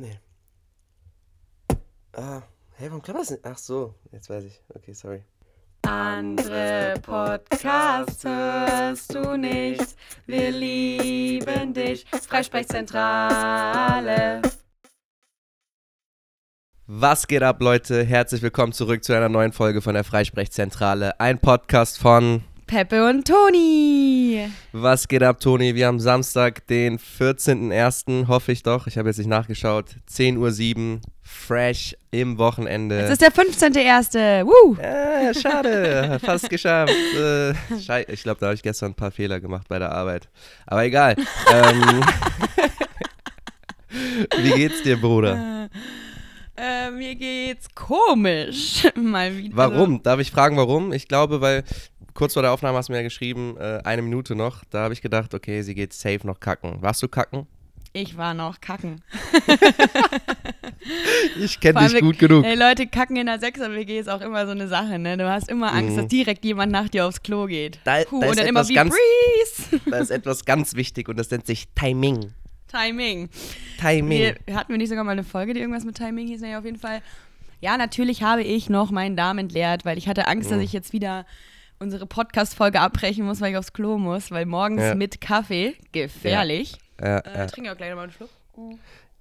Nee. Ah, hey, warum klappt das nicht? Ach so, jetzt weiß ich. Okay, sorry. Andere Podcasts hörst du nicht. Wir lieben dich. Freisprechzentrale. Was geht ab, Leute? Herzlich willkommen zurück zu einer neuen Folge von der Freisprechzentrale. Ein Podcast von Peppe und Toni. Was geht ab, Toni? Wir haben Samstag, den 14.01., hoffe ich doch. Ich habe jetzt nicht nachgeschaut. 10.07 Uhr, fresh im Wochenende. Es ist der 15.01. Woo! Äh, schade, fast geschafft. Äh, ich glaube, da habe ich gestern ein paar Fehler gemacht bei der Arbeit. Aber egal. ähm, wie geht's dir, Bruder? Äh, mir geht's komisch. Mal wieder. Warum? Darf ich fragen, warum? Ich glaube, weil kurz vor der Aufnahme hast du mir ja geschrieben, äh, eine Minute noch. Da habe ich gedacht, okay, sie geht safe noch kacken. Warst du kacken? Ich war noch kacken. Ich kenne dich gut genug. Ey, Leute, kacken in der 6er-WG ist auch immer so eine Sache, ne? Du hast immer Angst, Mhm. dass direkt jemand nach dir aufs Klo geht. Da- Puh, da ist und dann immer etwas wie ganz- Breeze. Da ist etwas ganz wichtig und das nennt sich Timing. Timing. Timing. Wir, hatten wir nicht sogar mal eine Folge, die irgendwas mit Timing hieß? Nee, auf jeden Fall. Ja, natürlich habe ich noch meinen Darm entleert, weil ich hatte Angst, Mhm. dass ich jetzt wieder unsere Podcast-Folge abbrechen muss, weil ich aufs Klo muss, weil morgens Ja. mit Kaffee, gefährlich. Ja, Äh, ja. trinke auch gleich nochmal einen Schluck.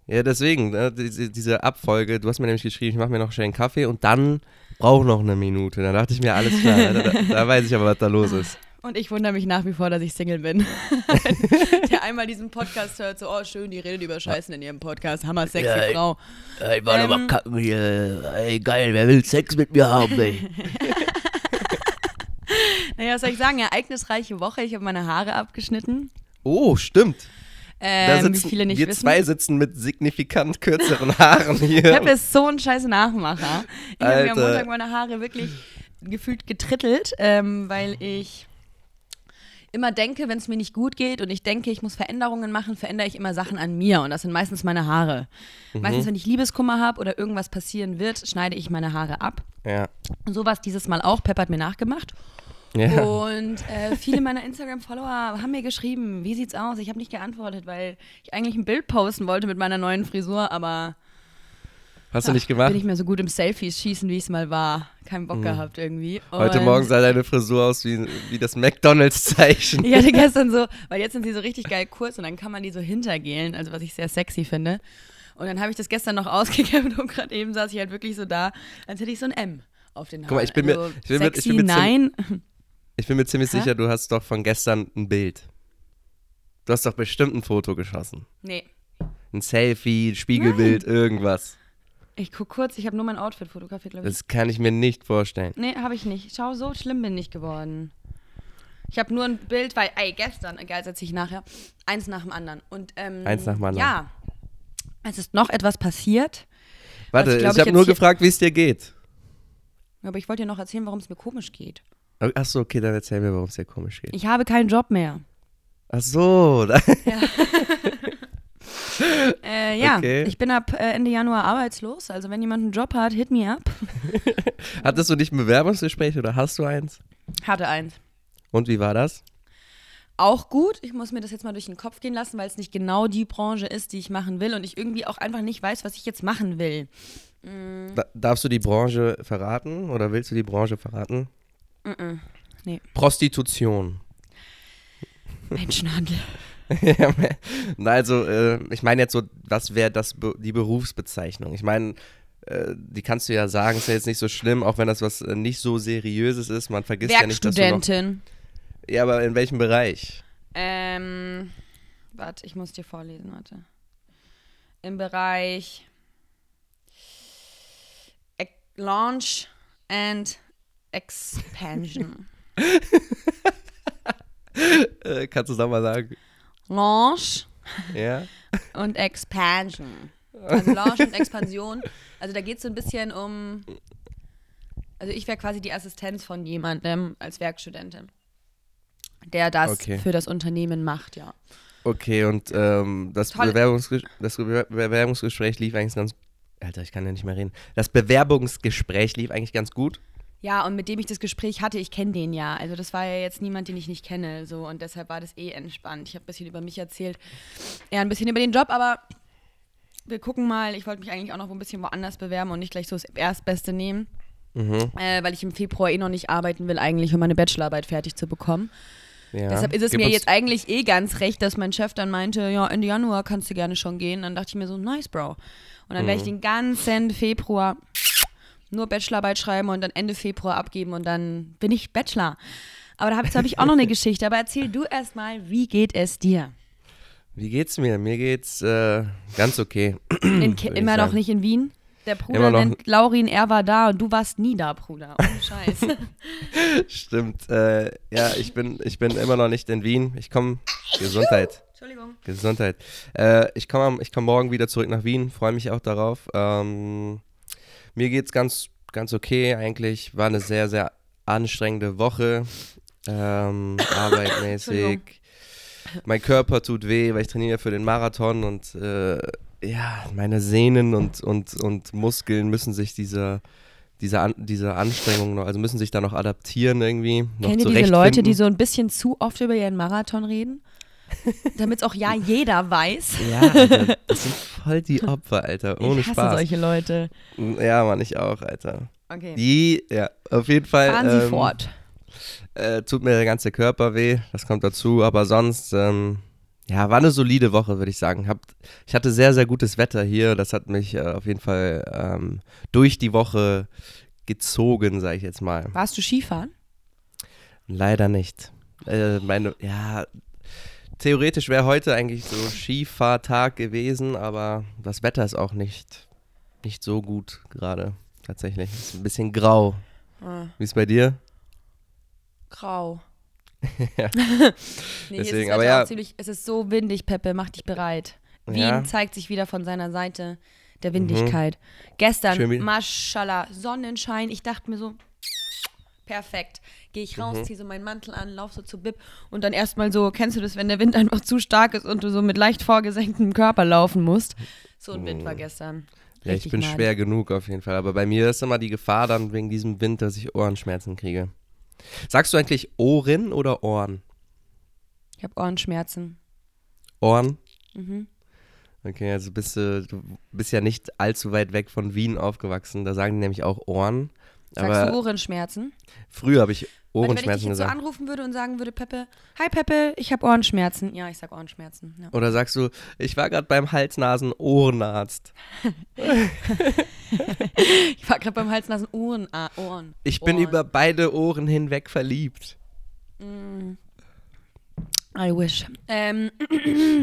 ja, deswegen, ne, diese, Abfolge, du hast mir nämlich geschrieben, ich mache mir noch schnell einen Kaffee und dann brauche noch eine Minute. Da dachte ich mir, alles klar, da, da, da weiß ich aber, was da los ist. Und ich wundere mich nach wie vor, dass ich Single bin. Der einmal diesen Podcast hört, so, oh schön, die redet über Scheißen in ihrem Podcast, hammer sexy Ja, ey. Frau. Ey, warte Ähm. mal kacken hier. Ey, geil, wer will Sex mit mir haben, ey? Naja, was soll ich sagen, ereignisreiche Woche, ich habe meine Haare abgeschnitten. Oh, stimmt. Da Ähm, sitzen, wie viele nicht wir wissen. zwei sitzen mit signifikant kürzeren Haaren hier. Peppe ist so ein scheiß Nachmacher. Ich habe mir am. Montag meine Haare wirklich gefühlt getrittelt, ähm, weil ich immer denke, wenn es mir nicht gut geht und ich denke, ich muss Veränderungen machen, verändere ich immer Sachen an mir und das sind meistens meine Haare. Mhm. Meistens, wenn ich Liebeskummer habe oder irgendwas passieren wird, schneide ich meine Haare ab. Ja. Und so war es dieses Mal auch. Pepper hat mir nachgemacht. Ja. Und äh, viele meiner Instagram-Follower haben mir geschrieben, wie sieht's aus? Ich habe nicht geantwortet, weil ich eigentlich ein Bild posten wollte mit meiner neuen Frisur, aber Hast du nicht bin gemacht? nicht mehr so gut im Selfies schießen, wie es mal war. Keinen Bock gehabt irgendwie. Mhm. Heute Und Morgen sah deine Frisur aus wie, wie das McDonalds-Zeichen. Ich hatte gestern so, weil jetzt sind sie so richtig geil kurz und dann kann man die so hintergelen, also was ich sehr sexy finde. Und dann habe ich das gestern noch ausgekämpft und gerade eben saß ich halt wirklich so da, als hätte ich so ein M auf den Haaren. Guck mal, ich bin mir- also, ich bin mir- ich bin mir nein. Ich bin mir ziemlich Hä? sicher, du hast doch von gestern ein Bild. Du hast doch bestimmt ein Foto geschossen. Nee. Ein Selfie, Spiegelbild, irgendwas. Ich guck kurz, ich habe nur mein Outfit fotografiert, glaube ich. Das kann ich mir nicht vorstellen. Nee, habe ich nicht. Schau, so schlimm bin ich geworden. Ich habe nur ein Bild, weil, ey, gestern, egal, setze ich nachher, eins nach dem anderen. Und, ähm, Eins nach dem anderen. Ja. Es ist noch etwas passiert, Warte, ich ich, habe nur gefragt, wie es dir geht. aber ich wollte dir noch erzählen, warum es mir komisch geht. Achso, okay, dann erzähl mir, warum es dir komisch geht. Ich habe keinen Job mehr. Ach so, da, Äh, ja, Okay. ich bin ab äh, Ende Januar arbeitslos. Also wenn jemand einen Job hat, hit me up. hattest du nicht ein Bewerbungsgespräch oder hast du eins? Hatte eins. Und wie war das? Auch gut. Ich muss mir das jetzt mal durch den Kopf gehen lassen, weil es nicht genau die Branche ist, die ich machen will und ich irgendwie auch einfach nicht weiß, was ich jetzt machen will. Da, darfst du die Branche verraten oder willst du die Branche verraten? Mm-mm. Nee. Prostitution. Menschenhandel. Also, äh, ich meine jetzt so, was wäre das die Berufsbezeichnung? Ich meine, äh, die kannst du ja sagen, ist ja jetzt nicht so schlimm, auch wenn das was äh, nicht so seriöses ist. Man vergisst ja nicht, dass du noch. Ja, aber in welchem Bereich? Ähm, warte, ich muss dir vorlesen, warte. Im Bereich Launch and Expansion. Äh, kannst du es nochmal sagen? Launch Ja? und Expansion. Also Launch und Expansion. Also da geht es so ein bisschen um. Also ich wäre quasi die Assistenz von jemandem als Werkstudentin, der das Okay. für das Unternehmen macht, ja. Okay, und ähm, das. Bewerbungsges das Bewer- Bewerbungsgespräch lief eigentlich ganz. Alter, ich kann ja nicht mehr reden. Das Bewerbungsgespräch lief eigentlich ganz gut. Ja, und mit dem ich das Gespräch hatte, ich kenne den ja. Also das war ja jetzt niemand, den ich nicht kenne. So, und deshalb war das eh entspannt. Ich habe ein bisschen über mich erzählt, eher ein bisschen über den Job, aber wir gucken mal. Ich wollte mich eigentlich auch noch ein bisschen woanders bewerben und nicht gleich so das Erstbeste nehmen. Mhm. Äh, weil ich im Februar eh noch nicht arbeiten will, eigentlich, um meine Bachelorarbeit fertig zu bekommen. Ja. Deshalb ist es Gib mir jetzt eigentlich eh ganz recht, dass mein Chef dann meinte, ja, Ende Januar kannst du gerne schon gehen. Dann dachte ich mir so, nice, Bro. Und dann werde ich den ganzen Februar nur Bachelorarbeit schreiben und dann Ende Februar abgeben und dann bin ich Bachelor. Aber da habe hab ich auch noch eine Geschichte. Aber erzähl du erst mal, wie geht es dir? Wie geht's mir? Mir geht's äh, ganz okay. Immer noch nicht in Wien? Der Bruder nennt Laurin, er war da und du warst nie da, Bruder. Ohne Scheiß. Stimmt. Äh, ja, ich bin, ich bin immer noch nicht in Wien. Ich komme. Gesundheit. Entschuldigung. Gesundheit. Äh, ich komme ich komm morgen wieder zurück nach Wien. Freue mich auch darauf. Ähm, mir geht's ganz, ganz okay eigentlich. War eine sehr, sehr anstrengende Woche. Ähm, arbeitmäßig. Mein Körper tut weh, weil ich trainiere für den Marathon und äh, ja, meine Sehnen und, und, und Muskeln müssen sich dieser, dieser, An dieser Anstrengung noch, also müssen sich da noch adaptieren irgendwie. Noch Kennt ihr diese Leute, die so ein bisschen zu oft über ihren Marathon reden? Damit es auch ja jeder weiß. Ja, Alter, das sind voll die Opfer, Alter. Ohne ich hasse Spaß. solche Leute. Ja, Mann, ich auch, Alter. Okay. Die, ja, auf jeden Fall. Fahren Sie ähm, fort. Äh, tut mir der ganze Körper weh, das kommt dazu, aber sonst, ähm, ja, war eine solide Woche, würde ich sagen. Hab, ich hatte sehr, sehr gutes Wetter hier, das hat mich äh, auf jeden Fall ähm, durch die Woche gezogen, sage ich jetzt mal. Warst du Skifahren? Leider nicht. Äh, meine, ja, theoretisch wäre heute eigentlich so Skifahrtag gewesen, aber das Wetter ist auch nicht, nicht so gut gerade, tatsächlich. Ist ein bisschen grau. Ah, Wie ist bei dir? grau. Ja. nee, Deswegen, aber ja. ziemlich, es ist so windig, Peppe, mach dich bereit. Wien Ja. zeigt sich wieder von seiner Seite der Windigkeit. Gestern, Schön wie- Maschallah, Sonnenschein. Ich dachte mir so, perfekt. Gehe ich Mhm. raus, ziehe so meinen Mantel an, laufe so zu Bib und dann erstmal so, kennst du das, wenn der Wind einfach zu stark ist und du so mit leicht vorgesenktem Körper laufen musst? So ein Wind war gestern. Mhm. Ja, ich bin madig. schwer genug auf jeden Fall. Aber bei mir ist immer die Gefahr dann wegen diesem Wind, dass ich Ohrenschmerzen kriege. Sagst du eigentlich Ohren oder Ohren? Ich habe Ohrenschmerzen. Ohren? Mhm. Okay, also bist du, du bist ja nicht allzu weit weg von Wien aufgewachsen. Da sagen die nämlich auch Ohren. Sagst Aber du Ohrenschmerzen? früher habe ich Warte, wenn ich dich Ohrenschmerzen jetzt so gesagt. anrufen würde und sagen würde, Peppe, hi Peppe, ich habe Ohrenschmerzen. Ja, ich sag Ohrenschmerzen. Ja. Oder sagst du, ich war gerade beim Hals-Nasen-Ohrenarzt. Ich war gerade beim Hals, Nasen, Ohren. Ich bin Ohren. über beide Ohren hinweg verliebt. I wish. Ähm,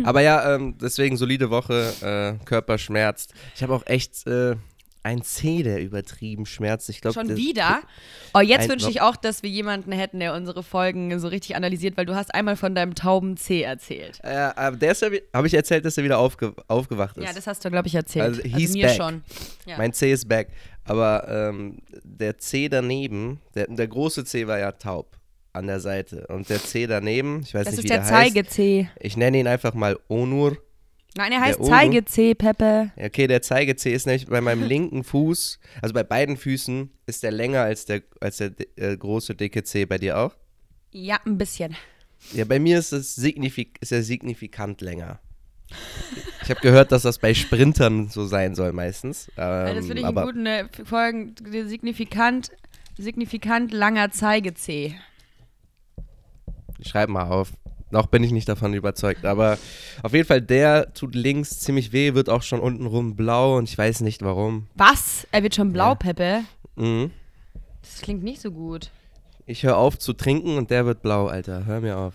Aber ja, ähm, deswegen solide Woche, äh, Körper schmerzt. Ich habe auch echt äh, ein Zeh, der übertrieben schmerzt. Ich glaube, schon wieder? Oh, jetzt wünsche ich auch, dass wir jemanden hätten, der unsere Folgen so richtig analysiert, weil du hast einmal von deinem tauben C erzählt. Äh, aber der ist ja, habe ich erzählt, dass er wieder aufge aufgewacht ist. Ja, das hast du, glaube ich, erzählt. Also, he's mir back. schon. Ja. Mein C ist back. Aber ähm, der C daneben, der, der große C war ja taub an der Seite. Und der C daneben, ich weiß das nicht, ist wie der der heißt. Zeige-C. Ich nenne ihn einfach mal Onur. Nein, er heißt. Zeige-C, Peppe. Okay, der Zeige-C ist nämlich bei meinem linken Fuß, also bei beiden Füßen, ist der länger als der, als der äh, große dicke C. Bei dir auch? Ja, ein bisschen. Ja, bei mir ist, es signifik ist er signifikant länger. Ich habe gehört, dass das bei Sprintern so sein soll meistens. Ähm, Ja, das finde ich einen aber guten äh, Folgen. Signifikant, signifikant langer Zeige-C. schreib mal auf. Noch bin ich nicht davon überzeugt. Aber auf jeden Fall, der tut links ziemlich weh, wird auch schon untenrum blau und ich weiß nicht warum. Was? Er wird schon blau, Ja. Peppe? Mhm. Das klingt nicht so gut. Ich höre auf zu trinken und der wird blau, Alter. Hör mir auf.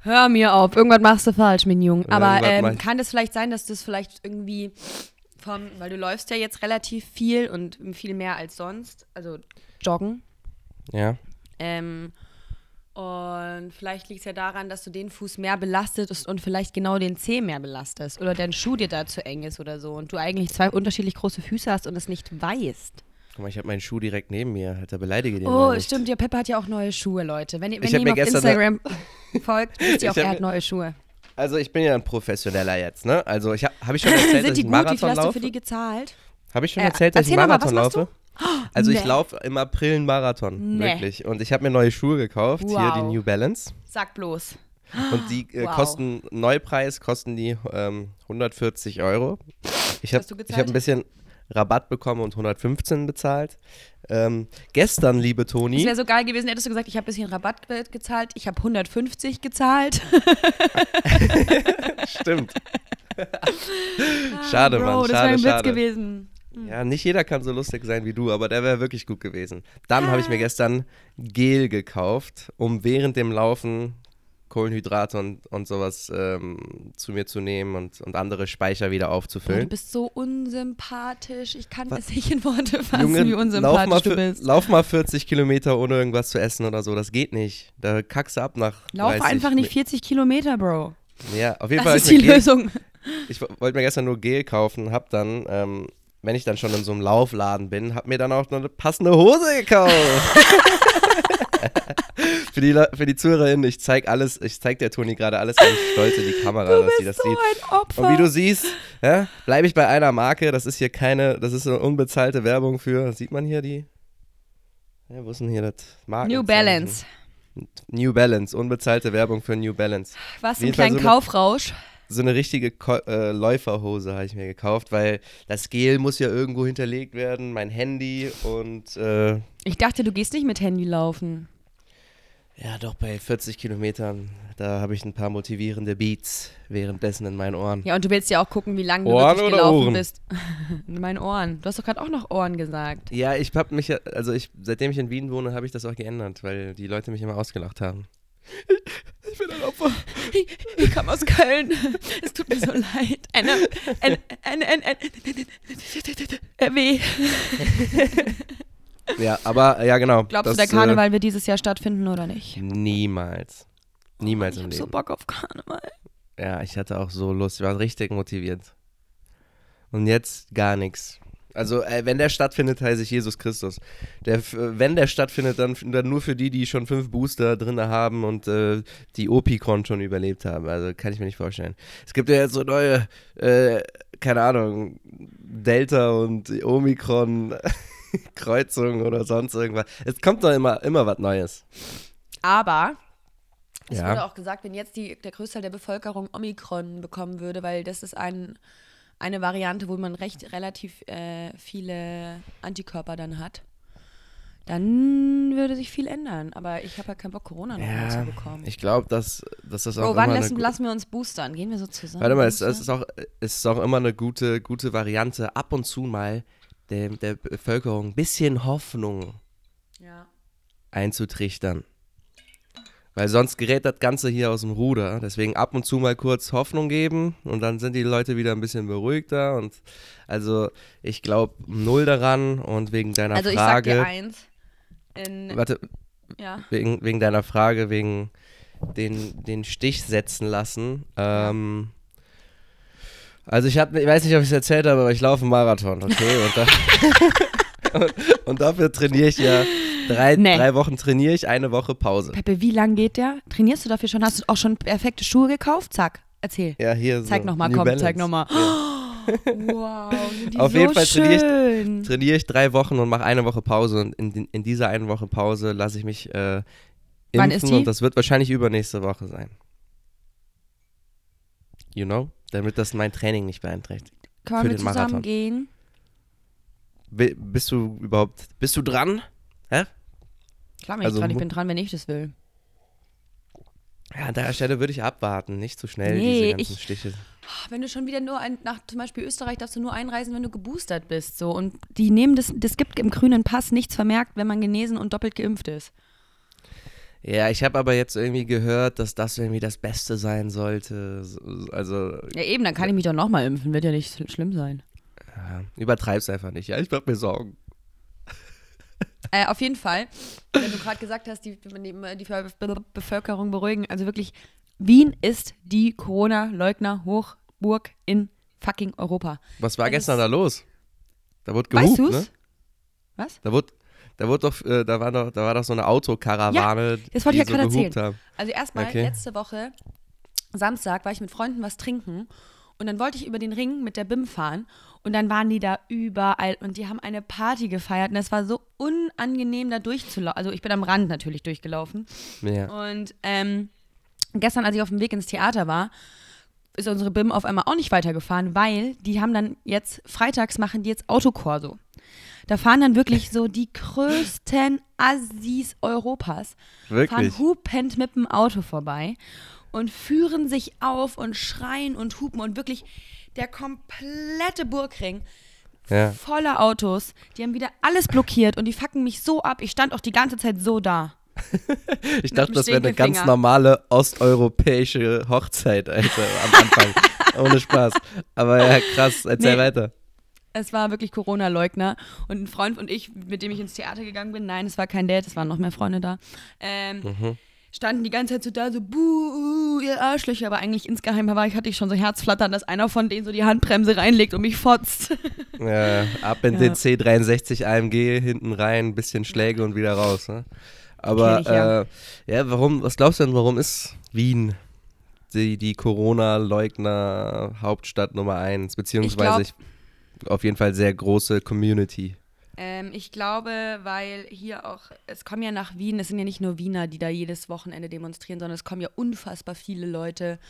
Hör mir auf, irgendwas machst du falsch, mein Junge. Ja, Aber ähm, kann das vielleicht sein, dass das vielleicht irgendwie vom, weil du läufst ja jetzt relativ viel und viel mehr als sonst, also joggen. Ja. Ähm, und vielleicht liegt es ja daran, dass du den Fuß mehr belastest und vielleicht genau den Zeh mehr belastest. Oder dein Schuh dir da zu eng ist oder so. Und du eigentlich zwei unterschiedlich große Füße hast und es nicht weißt. Guck mal, ich habe meinen Schuh direkt neben mir. Alter, beleidige den Oh, stimmt, ja, Pepper hat ja auch neue Schuhe, Leute. Wenn, ihr- wenn ihr ihm mir auf Instagram folgt, wisst ihr auch, er hat neue Schuhe. Also ich bin ja ein Professioneller jetzt, ne? Also ich habe hab ich schon erzählt, dass Sind die ich gut? Wie viel Marathon hast du für laufe? die gezahlt? Habe ich schon Äh, erzählt, dass ich noch mal, Marathon was Also ich Nee. laufe im April einen Marathon, Nee. wirklich. Und ich habe mir neue Schuhe gekauft, hier Wow. die New Balance. Sag bloß. Und die äh, Wow. kosten, Neupreis kosten die ähm, 140 Euro. Ich habe hast du ich gezahlt? hab ein bisschen Rabatt bekommen und 115 bezahlt. Ähm, gestern, liebe Es Toni, wäre so geil gewesen, hättest du gesagt, ich habe ein bisschen Rabatt ge- gezahlt, ich habe 150 gezahlt. stimmt. schade, Bro, Mann, das wäre schade, ein Witz schade. gewesen. Ja, nicht jeder kann so lustig sein wie du, aber der wäre wirklich gut gewesen. Dann habe ich mir gestern Gel gekauft, um während dem Laufen Kohlenhydrate und, und sowas ähm, zu mir zu nehmen und, und andere Speicher wieder Boah, du aufzufüllen. bist so unsympathisch. Ich kann es nicht in Worte fassen, Junge, wie lauf mal, unsympathisch du bist. lauf mal 40 Kilometer ohne irgendwas zu essen oder so, das geht nicht. Da kackst du ab nach Lauf 30 einfach nicht 40 Kilometer, Bro. Ja, auf jeden Fall. Das ist die Gel- Lösung. Ich wo- wollte mir gestern nur Gel kaufen, hab dann, ähm, wenn ich dann schon in so einem Laufladen bin, hab mir dann auch noch eine passende Hose gekauft. für, die, für die ZuhörerInnen, ich zeig alles, ich zeig der Toni gerade alles ganz stolz in die Kamera, Du dass sie das so sieht. ein Opfer. Und wie du siehst, ja, bleibe ich bei einer Marke, das ist hier keine, das ist eine unbezahlte Werbung für, sieht man hier die? Ja, wo ist denn hier das Marken? New Balance. New Balance, unbezahlte Werbung für New Balance. Was, so eine- Kaufrausch? So eine richtige Ko äh, Läuferhose habe ich mir gekauft, weil das Gel muss ja irgendwo hinterlegt werden, mein Handy und äh, Ich dachte, du gehst nicht mit Handy laufen. ja doch bei 40 Kilometern, da habe ich ein paar motivierende Beats währenddessen in meinen Ohren. Ja, und du willst ja auch gucken, wie lange du Ohren wirklich gelaufen Ohren? bist. In meinen Ohren. Du hast doch gerade auch noch Ohren gesagt. Ja, ich habe mich, also ich, seitdem ich in Wien wohne, habe ich das auch geändert, weil die Leute mich immer ausgelacht haben. Ich bin ein Opfer. Ich, ich komme aus Köln. Es tut mir so leid. Eine, eine, eine, eine, eine, weh. Ja, aber ja genau. Glaubst das, du, der Karneval wird dieses Jahr stattfinden oder nicht? Äh, niemals. Niemals ich im hab Leben. so Bock auf Karneval. Ja, ich hatte auch so Lust, ich war richtig motiviert. Und jetzt gar nichts. Also, äh, wenn der stattfindet, heiße ich Jesus Christus. Der, wenn der stattfindet, dann, dann nur für die, die schon fünf Booster drin haben und äh, die Opikron schon überlebt haben. Also, kann ich mir nicht vorstellen. Es gibt ja jetzt so neue, äh, keine Ahnung, Delta und Omikron. Kreuzung oder sonst irgendwas. Es kommt doch immer, immer was Neues. Aber es Ja. wurde auch gesagt, wenn jetzt die, der Großteil der Bevölkerung Omikron bekommen würde, weil das ist ein, eine Variante, wo man recht relativ äh, viele Antikörper dann hat, dann würde sich viel ändern. Aber ich habe halt keinen Bock, Corona noch mal zu bekommen. ich glaube, dass, dass das auch Bro, wann lassen, lassen wir uns boostern? Gehen wir so zusammen? Warte mal, es, es, ist auch, es ist auch immer eine gute, gute Variante, ab und zu mal der, der Bevölkerung ein bisschen Hoffnung ja. einzutrichtern. Weil sonst gerät das Ganze hier aus dem Ruder. Deswegen ab und zu mal kurz Hoffnung geben und dann sind die Leute wieder ein bisschen beruhigter. Und also ich glaube null daran und wegen deiner Also ich sag dir Frage. eins. In, Warte, ja. wegen, wegen deiner Frage, wegen den, den Stich setzen lassen. Ähm, also ich habe, ich weiß nicht, ob ich es erzählt habe, aber ich laufe einen Marathon, okay? Und, da, und, und dafür trainiere ich ja drei, Nee. drei Wochen trainiere ich, eine Woche Pause. Peppe, wie lang geht der? Trainierst du dafür schon? Hast du auch schon perfekte Schuhe gekauft? Zack, erzähl. Ja, hier Zeig so nochmal, komm, Balance. zeig nochmal. Ja. Wow, sind die Auf so jeden Fall trainiere ich-. Trainiere ich drei Wochen und mache eine Woche Pause und in, in dieser einen Woche Pause lasse ich mich äh, Wann ist die? und das wird wahrscheinlich übernächste Woche sein. You know? Damit das mein Training nicht beeinträchtigt. Können wir den Marathon. zusammen gehen? Bi- Bist du überhaupt, bist du dran? Klar bin ich Also dran, ich bin dran, wenn ich das will. Ja, an der Stelle würde ich abwarten, nicht zu schnell Nee, diese ganzen ich- Stiche. Ach, Wenn du schon wieder nur ein, nach zum Beispiel Österreich darfst du nur einreisen, wenn du geboostert bist. So. Und die nehmen das, das gibt im grünen Pass nichts vermerkt, wenn man genesen und doppelt geimpft ist. Ja, ich habe aber jetzt irgendwie gehört, dass das irgendwie das Beste sein sollte. So- Also, Ja, eben, dann kann ich mich doch nochmal impfen, wird ja nicht schl- schlimm sein. ja, übertreib's einfach nicht. Ja, ich mach mir Sorgen. Äh, auf jeden Fall, wenn du gerade gesagt hast, die, die, die Be Bevölkerung beruhigen, also wirklich, Wien ist die Corona-Leugner-Hochburg in fucking Europa. Was war Das gestern da los? Da wurde Weißt gehupt, du's? ne? Was? Da wurde, da wurde doch, äh, da war doch, da war doch so eine Autokarawane, das wollte ich ja so gerade erzählen. haben. Also erstmal Okay. letzte Woche, Samstag, war ich mit Freunden was trinken und dann wollte ich über den Ring mit der BIM fahren und dann waren die da überall und die haben eine Party gefeiert und es war so unangenehm da durchzulaufen. Also ich bin am Rand natürlich durchgelaufen Ja. und ähm, gestern, als ich auf dem Weg ins Theater war, ist unsere BIM auf einmal auch nicht weitergefahren, weil die haben dann jetzt, freitags machen die jetzt Autokorso. Da fahren dann wirklich so die größten Assis Europas, Wirklich? fahren hupend mit dem Auto vorbei und führen sich auf und schreien und hupen und wirklich der komplette Burgring Ja. voller Autos. Die haben wieder alles blockiert und die fucken mich so ab. Ich stand auch die ganze Zeit so da. Ich dachte, das wäre eine ganz normale osteuropäische Hochzeit, Alter, am Anfang. Ohne Spaß. Aber ja, krass, erzähl Nee. weiter. Es war wirklich Corona-Leugner. Und ein Freund und ich, mit dem ich ins Theater gegangen bin, nein, es war kein Date, es waren noch mehr Freunde da, ähm, standen die ganze Zeit so da, so, buh, ihr Arschlöcher. Aber eigentlich insgeheim war ich, hatte ich schon so Herzflattern, dass einer von denen so die Handbremse reinlegt und mich fotzt. Ja, ab in Ja. den C63 AMG, hinten rein, ein bisschen Schläge und wieder raus. Ne? Aber ich, ja. äh, ja, warum, was glaubst du denn, warum ist Wien die, die Corona-Leugner-Hauptstadt Nummer eins? Beziehungsweise Ich ich, auf jeden Fall sehr große Community. Ähm, ich glaube, weil hier auch, es kommen ja nach Wien, es sind ja nicht nur Wiener, die da jedes Wochenende demonstrieren, sondern es kommen ja unfassbar viele Leute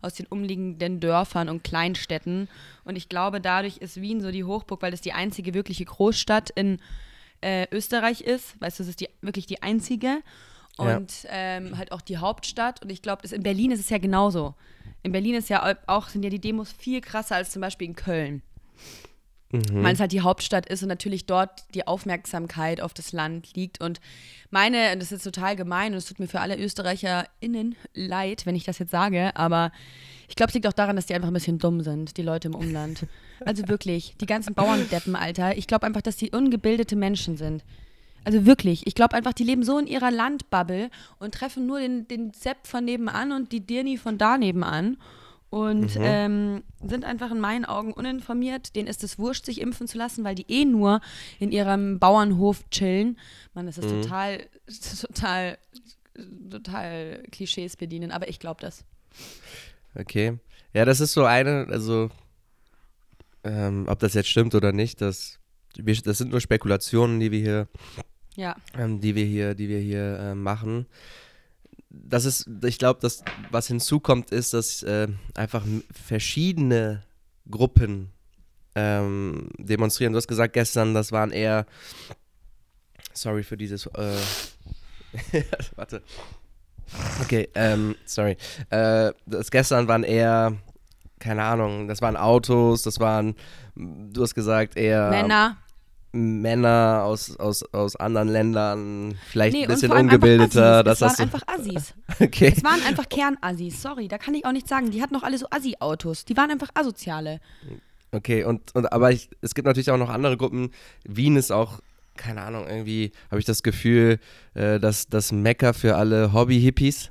aus den umliegenden Dörfern und Kleinstädten. Und ich glaube, dadurch ist Wien so die Hochburg, weil es die einzige wirkliche Großstadt in äh, Österreich ist. Weißt du, es ist die, wirklich die einzige. Ja. Und ähm, halt auch die Hauptstadt. Und ich glaube, in Berlin ist es ja genauso. In Berlin ist ja auch, sind ja die Demos viel krasser als zum Beispiel in Köln Mhm. weil es halt die Hauptstadt ist und natürlich dort die Aufmerksamkeit auf das Land liegt. Und meine, und das ist total gemein und es tut mir für alle ÖsterreicherInnen leid, wenn ich das jetzt sage, aber ich glaube, es liegt auch daran, dass die einfach ein bisschen dumm sind, die Leute im Umland. Also wirklich, die ganzen Bauerndeppen, Alter. Ich glaube einfach, dass die ungebildete Menschen sind. Also wirklich, ich glaube einfach, die leben so in ihrer Landbubble und treffen nur den, den Sepp von nebenan und die Dirni von da nebenan und ähm, sind einfach in meinen Augen uninformiert. Denen ist es wurscht, sich impfen zu lassen, weil die eh nur in ihrem Bauernhof chillen. Mann, das ist total, total, total Klischees bedienen, aber ich glaube das. Okay. Ja, das ist so eine, also ähm, ob das jetzt stimmt oder nicht, das, das sind nur Spekulationen, die wir hier Ja. ähm, die wir hier, die wir hier äh, machen. Das ist, ich glaube, dass was hinzukommt, ist, dass äh, einfach verschiedene Gruppen ähm, demonstrieren. Du hast gesagt gestern, das waren eher, sorry für dieses, äh, warte. Okay, ähm, sorry. Äh, das gestern waren eher, keine Ahnung, das waren Autos, das waren, du hast gesagt, eher Männer. Männer aus, aus, aus anderen Ländern, vielleicht Nee, ein bisschen ungebildeter. Waren das so, einfach Assis. okay. Es waren einfach Kernassis, sorry, da kann ich auch nichts sagen. Die hatten doch alle so Assi-Autos. Die waren einfach Asoziale. Okay, und, und aber ich, es gibt natürlich auch noch andere Gruppen. Wien ist auch, keine Ahnung, irgendwie habe ich das Gefühl, äh, dass das Mecker für alle Hobby-Hippies.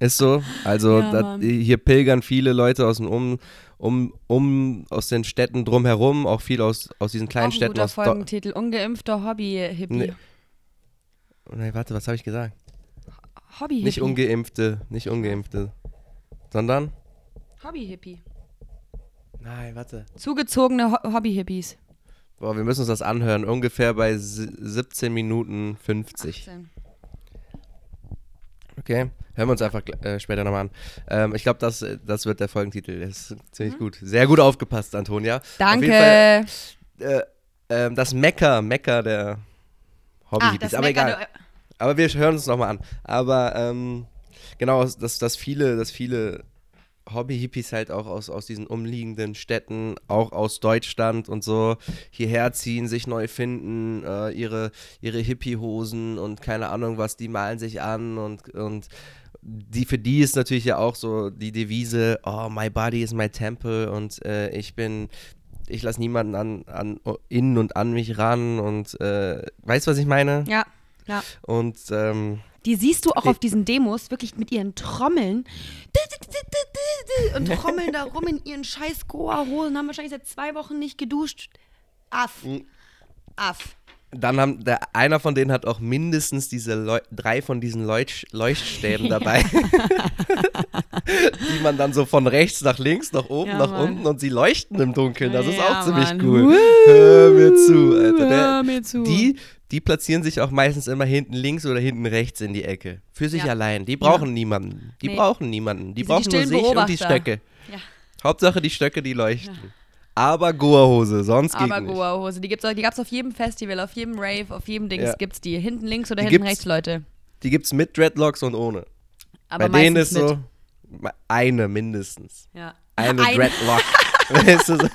Ist so. Also Ja, da, Mann. hier pilgern viele Leute aus den um, um, um aus den Städten drumherum, auch viel aus, aus diesen Auch kleinen ein Städten guter aus Folgentitel. Ungeimpfter Hobby-Hippie. Nee. Nee, warte, was habe ich gesagt? Hobby-Hippie. Nicht ungeimpfte, nicht ungeimpfte. Sondern? Hobby-Hippie. Nein, warte. Zugezogene Ho Hobby-Hippies. Boah, wir müssen uns das anhören. Ungefähr bei si- 17 Minuten 50. 18. Okay, hören wir uns einfach äh, später nochmal an. Ähm, ich glaube, das, äh, das wird der Folgentitel. Das ist ziemlich gut. Sehr gut aufgepasst, Antonia. Auf jeden Fall, Danke. äh, ähm, das Mecker, Mecker der Ah, Hobby-Hippies. das Aber egal. Meckern- Aber wir hören uns nochmal an. Aber ähm, genau, dass, dass viele, dass viele Hobby-Hippies halt auch aus, aus diesen umliegenden Städten, auch aus Deutschland und so, hierher ziehen, sich neu finden, äh, ihre, ihre Hippie-Hosen und keine Ahnung was, die malen sich an und, und die, für die ist natürlich ja auch so die Devise, oh, my body is my temple und äh, ich bin, ich lasse niemanden an, an, in und an mich ran und äh, weißt du, was ich meine? Ja, ja. Und ähm, Die siehst du auch auf diesen Demos wirklich mit ihren Trommeln und trommeln da rum in ihren scheiß Goa-Hosen, haben wahrscheinlich seit zwei Wochen nicht geduscht. Aff. Mhm. Aff. Dann haben der, einer von denen hat auch mindestens diese Leu drei von diesen Leuch Leuchtstäben dabei, die man dann so von rechts nach links, nach oben, Ja, nach Mann. unten und sie leuchten im Dunkeln. Das ist Ja, auch ziemlich Mann. cool. Hör mir zu, Alter. Der, Hör mir zu. Die, die platzieren sich auch meistens immer hinten links oder hinten rechts in die Ecke. Für sich Ja. allein. Die brauchen niemanden. Die Nee. brauchen niemanden. Die, Die brauchen die nur sich und die. Stöcke. Hauptsache die Stöcke, die leuchten. Aber Goa-Hose, sonst geht Aber nicht. Goa-Hose, die gibt's auch, die gab's auf jedem Festival, auf jedem Rave, auf jedem Dings Ja. gibt's die. Hinten links oder Die hinten gibt's- rechts, Leute. Die gibt's mit Dreadlocks und ohne. Aber Bei denen ist meistens so eine mindestens. mit. Ja. Eine Ein- Dreadlock. Weißt du, so-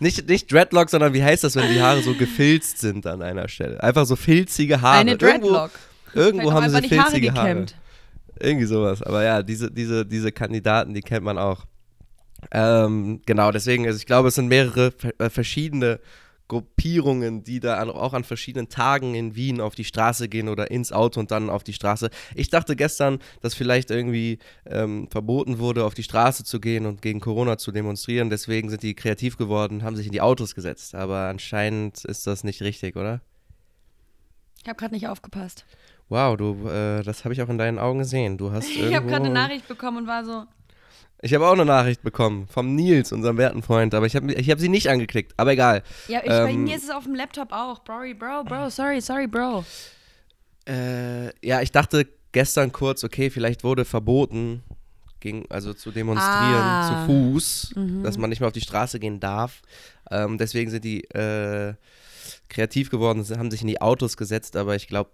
nicht, nicht Dreadlock, sondern wie heißt das, wenn die Haare so gefilzt sind an einer Stelle? Einfach so filzige Haare. Eine Dreadlock. Irgendwo, irgendwo auch haben sie einfach nicht filzige Haare. gekämmt. Irgendwie sowas. Aber ja, diese, diese, diese Kandidaten, die kennt man auch. Ähm, genau, deswegen, also ich glaube, es sind mehrere äh, verschiedene Gruppierungen, die da an, auch an verschiedenen Tagen in Wien auf die Straße gehen oder ins Auto und dann auf die Straße. Ich dachte gestern, dass vielleicht irgendwie ähm, verboten wurde, auf die Straße zu gehen und gegen Corona zu demonstrieren. Deswegen sind die kreativ geworden, haben sich in die Autos gesetzt. Aber anscheinend ist das nicht richtig, oder? Ich habe gerade nicht aufgepasst. Wow, du, äh, das habe ich auch in deinen Augen gesehen. Du hast Ich habe gerade eine Nachricht bekommen und war so, Ich habe auch eine Nachricht bekommen vom Nils, unserem werten Freund, aber ich habe ich hab sie nicht angeklickt. Aber egal. ja, ich, bei Ähm, mir ist es auf dem Laptop auch. Bro, Bro, Bro, sorry, sorry, Bro. Äh, ja, ich dachte gestern kurz, okay, vielleicht wurde verboten, ging, also zu demonstrieren Ah. zu Fuß, dass man nicht mehr auf die Straße gehen darf. Ähm, deswegen sind die äh, kreativ geworden, haben sich in die Autos gesetzt, aber ich glaube,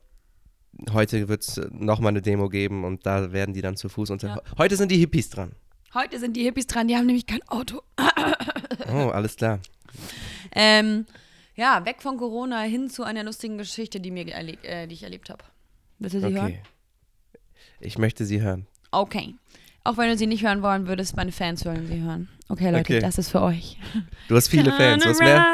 heute wird es nochmal eine Demo geben und da werden die dann zu Fuß unter. Ja. Heute sind die Hippies dran. Heute sind die Hippies dran, die haben nämlich kein Auto. Oh, alles klar. Ähm, ja, weg von Corona hin zu einer lustigen Geschichte, die, mir äh, die ich erlebt habe. Willst du sie hören? Okay. Ich möchte sie hören. Okay. Auch wenn du sie nicht hören wollen würdest, meine Fans wollen sie hören. Okay, Leute, Okay. das ist für euch. Du hast viele Fans. Du hast mehr.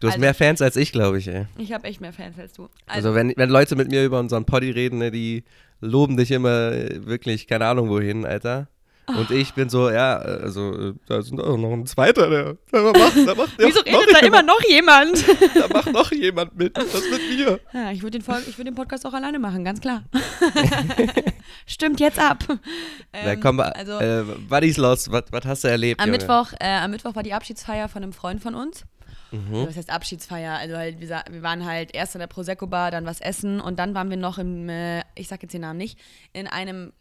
Du hast Also- mehr Fans als ich, glaube ich, ey. Ich habe echt mehr Fans als du. Also, wenn, wenn Leute mit mir über unseren Poddy reden, ne, die loben dich immer äh, wirklich, keine Ahnung wohin, Alter. Und ich bin so, ja, also, äh, da sind auch noch ein zweiter, der, der macht, da macht, Wieso redet da immer noch jemand? Da macht noch jemand mit. Was mit mir? Ja, ich würde den, ich würd den Podcast auch alleine machen, ganz klar. Stimmt jetzt ab. Na, Ähm, komm, also, äh, was ist los? Was, was hast du erlebt, am, Junge? Mittwoch, äh, am Mittwoch war die Abschiedsfeier von einem Freund von uns. Mhm. Also, was heißt Abschiedsfeier? Also halt, wir, wir waren halt erst in der Prosecco-Bar, dann was essen und dann waren wir noch im, äh, ich sag jetzt den Namen nicht, in einem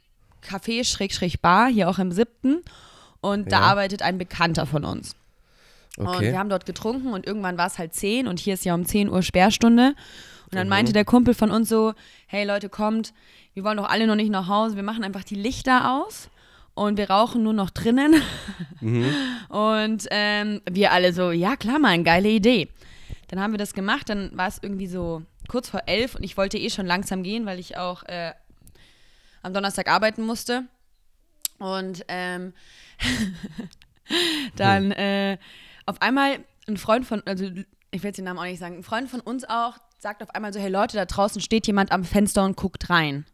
Café Schrägstrich Bar, hier auch im siebten. Und da Ja. arbeitet ein Bekannter von uns. Und Okay. wir haben dort getrunken und irgendwann war es halt 10 und hier ist ja um 10 Uhr Sperrstunde. Und dann Mhm. meinte der Kumpel von uns so, hey Leute, kommt, wir wollen doch alle noch nicht nach Hause, wir machen einfach die Lichter aus und wir rauchen nur noch drinnen. Mhm. Und ähm, wir alle so, ja klar, mal, eine geile Idee. Dann haben wir das gemacht, dann war es irgendwie so kurz vor elf und ich wollte eh schon langsam gehen, weil ich auch äh, am Donnerstag arbeiten musste. Und ähm, dann äh, auf einmal ein Freund von, also ich will jetzt den Namen auch nicht sagen, ein Freund von uns auch sagt auf einmal so, hey Leute, da draußen steht jemand am Fenster und guckt rein.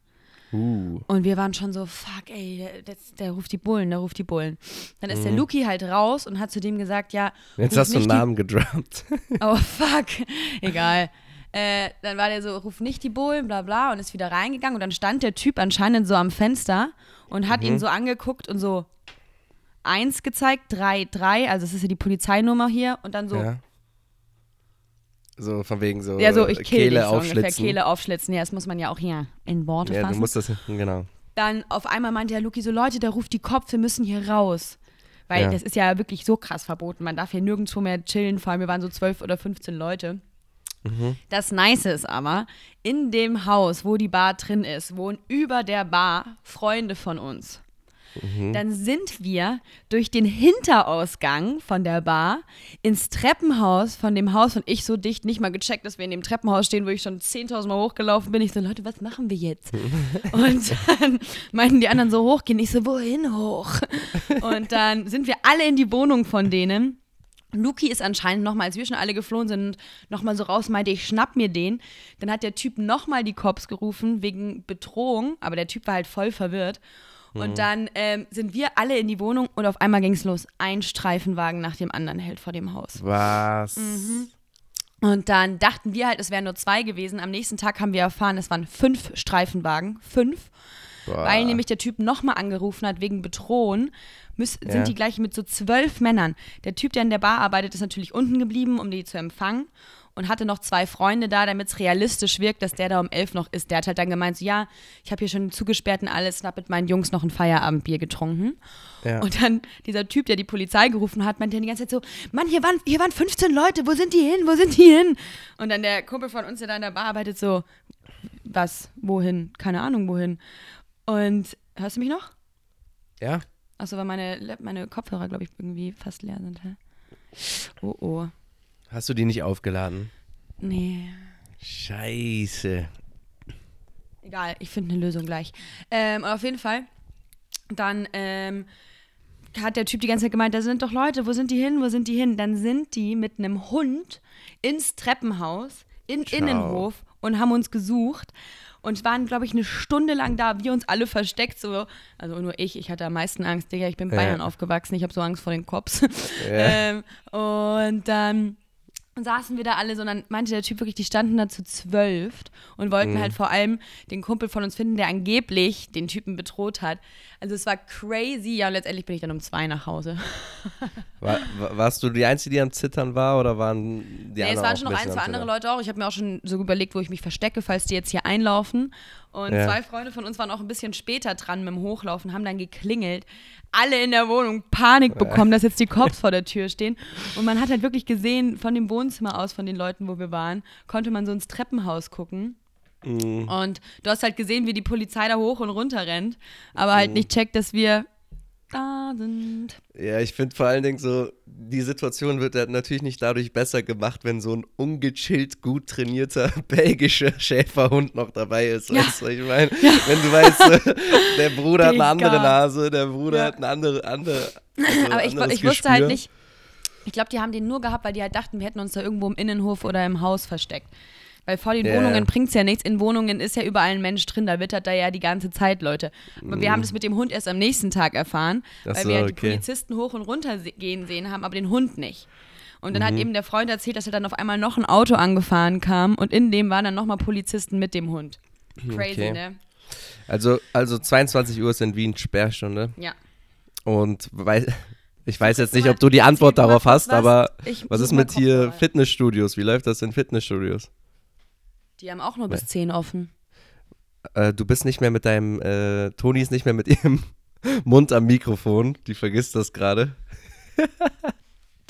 Uh. Und wir waren schon so, fuck, ey, der, der, der ruft die Bullen, der ruft die Bullen. Dann ist der Luki halt raus und hat zu dem gesagt, ja, Jetzt hast du einen Namen gedroppt. Oh, fuck. Egal. Äh, dann war der so, ruf nicht die Bullen, bla bla, und ist wieder reingegangen. Und dann stand der Typ anscheinend so am Fenster und hat Mhm. ihn so angeguckt und so eins gezeigt, drei, drei, also es ist ja die Polizeinummer hier. Und dann so, Ja. So von wegen so, so ich Kehle dich, so aufschlitzen. Kehle aufschlitzen. Ja, das muss man ja auch hier in Worte ja, du fassen. musst das, genau. dann auf einmal meinte der Luki so, Leute, der ruft die Kopf, wir müssen hier raus. Weil Ja. das ist ja wirklich so krass verboten. Man darf hier nirgendwo mehr chillen, vor allem wir waren so 12 oder 15 Leute. Mhm. Das Nice ist aber, in dem Haus, wo die Bar drin ist, wohnen über der Bar Freunde von uns. Mhm. Dann sind wir durch den Hinterausgang von der Bar ins Treppenhaus von dem Haus und ich so dicht nicht mal gecheckt, dass wir in dem Treppenhaus stehen, wo ich schon 10.000 Mal hochgelaufen bin. Ich so, Leute, was machen wir jetzt? und dann meinten die anderen so hochgehen. Ich so, wohin hoch? Und dann sind wir alle in die Wohnung von denen. Luki ist anscheinend nochmal, als wir schon alle geflohen sind, nochmal so raus, meinte, ich schnapp mir den. Dann hat der Typ nochmal die Cops gerufen wegen Bedrohung, aber der Typ war halt voll verwirrt. Und dann ähm, sind wir alle in die Wohnung und auf einmal ging es los. Ein Streifenwagen nach dem anderen hält vor dem Haus. Was? Mhm. Und dann dachten wir halt, es wären nur zwei gewesen. Am nächsten Tag haben wir erfahren, es waren fünf Streifenwagen. Fünf. Boah. Weil nämlich der Typ nochmal angerufen hat wegen Bedrohen. Ja. Sind die gleich mit so zwölf Männern. Der Typ, der in der Bar arbeitet, ist natürlich unten geblieben, um die zu empfangen. Und hatte noch zwei Freunde da, damit es realistisch wirkt, dass der da um elf noch ist. Der hat halt dann gemeint, so, ja, ich habe hier schon zugesperrt und alles und hab mit meinen Jungs noch ein Feierabendbier getrunken. Ja. Und dann dieser Typ, der die Polizei gerufen hat, meinte die ganze Zeit so, Mann, hier waren, hier waren 15 Leute, wo sind die hin, wo sind die hin? Und dann der Kumpel von uns, der da in der Bar arbeitet, so, was, wohin? Keine Ahnung, wohin. Und, hörst du mich noch? ja? Achso, weil meine, meine Kopfhörer, glaube ich, irgendwie fast leer sind. Hä? Oh, oh. Hast du die nicht aufgeladen? Nee. Scheiße. Egal, ich finde eine Lösung gleich. Ähm, auf jeden Fall, dann ähm, hat der Typ die ganze Zeit gemeint, da sind doch Leute, wo sind die hin, wo sind die hin? Dann sind die mit einem Hund ins Treppenhaus, in Ciao. Innenhof und haben uns gesucht und waren, glaube ich, eine Stunde lang da, wir uns alle versteckt, so, also nur ich, ich hatte am meisten Angst, Digga, ich bin in Ja. Bayern aufgewachsen, ich habe so Angst vor den Cops. Ja. ähm, und dann saßen wir da alle so und dann meinte der Typ wirklich, die standen da zu zwölf und wollten Mhm. halt vor allem den Kumpel von uns finden, der angeblich den Typen bedroht hat. Also es war crazy. Ja, und letztendlich bin ich dann um zwei nach Hause. War, wa- warst du die Einzige, die am Zittern war oder waren die nee, anderen es waren schon noch ein, zwei andere? Leute auch. Ich habe mir auch schon so überlegt, wo ich mich verstecke, falls die jetzt hier einlaufen. Und Ja. zwei Freunde von uns waren auch ein bisschen später dran mit dem Hochlaufen, haben dann geklingelt. Alle in der Wohnung Panik bekommen, dass jetzt die Cops vor der Tür stehen. Und man hat halt wirklich gesehen, von dem Wohnzimmer aus, von den Leuten, wo wir waren, konnte man so ins Treppenhaus gucken. Mhm. Und du hast halt gesehen, wie die Polizei da hoch und runter rennt, aber halt nicht checkt, dass wir da sind. Ja, ich finde vor allen Dingen so, die Situation wird ja natürlich nicht dadurch besser gemacht, wenn so ein ungechillt, gut trainierter belgischer Schäferhund noch dabei ist. Ja. Weißt du, ich meine? Wenn du weißt, der Bruder hat eine andere. Nase, der Bruder Ja. hat eine andere, andere also Aber ich, ich wusste halt nicht. Ich glaube, die haben den nur gehabt, weil die halt dachten, wir hätten uns da irgendwo im Innenhof oder im Haus versteckt. Weil vor den Ja, Wohnungen bringt es ja nichts. In Wohnungen ist ja überall ein Mensch drin, da wittert da ja die ganze Zeit, Leute. Aber wir haben das mit dem Hund erst am nächsten Tag erfahren, Mhm. Ach weil so, wir halt die okay. Polizisten hoch und runter gehen sehen haben, aber den Hund nicht. Und dann Mhm. hat eben der Freund erzählt, dass er dann auf einmal noch ein Auto angefahren kam und in dem waren dann nochmal Polizisten mit dem Hund. Crazy, Okay. ne? Also, also 22 Uhr ist in Wien Sperrstunde. Ja. Und weil, ich weiß jetzt nicht, ob du die Antwort darauf hast, aber was ist mit hier. Fitnessstudios? Wie läuft das in Fitnessstudios? Die haben auch nur bis 10 offen. Äh, du bist nicht mehr mit deinem, äh, Toni ist nicht mehr mit ihrem Mund am Mikrofon. Die vergisst das gerade.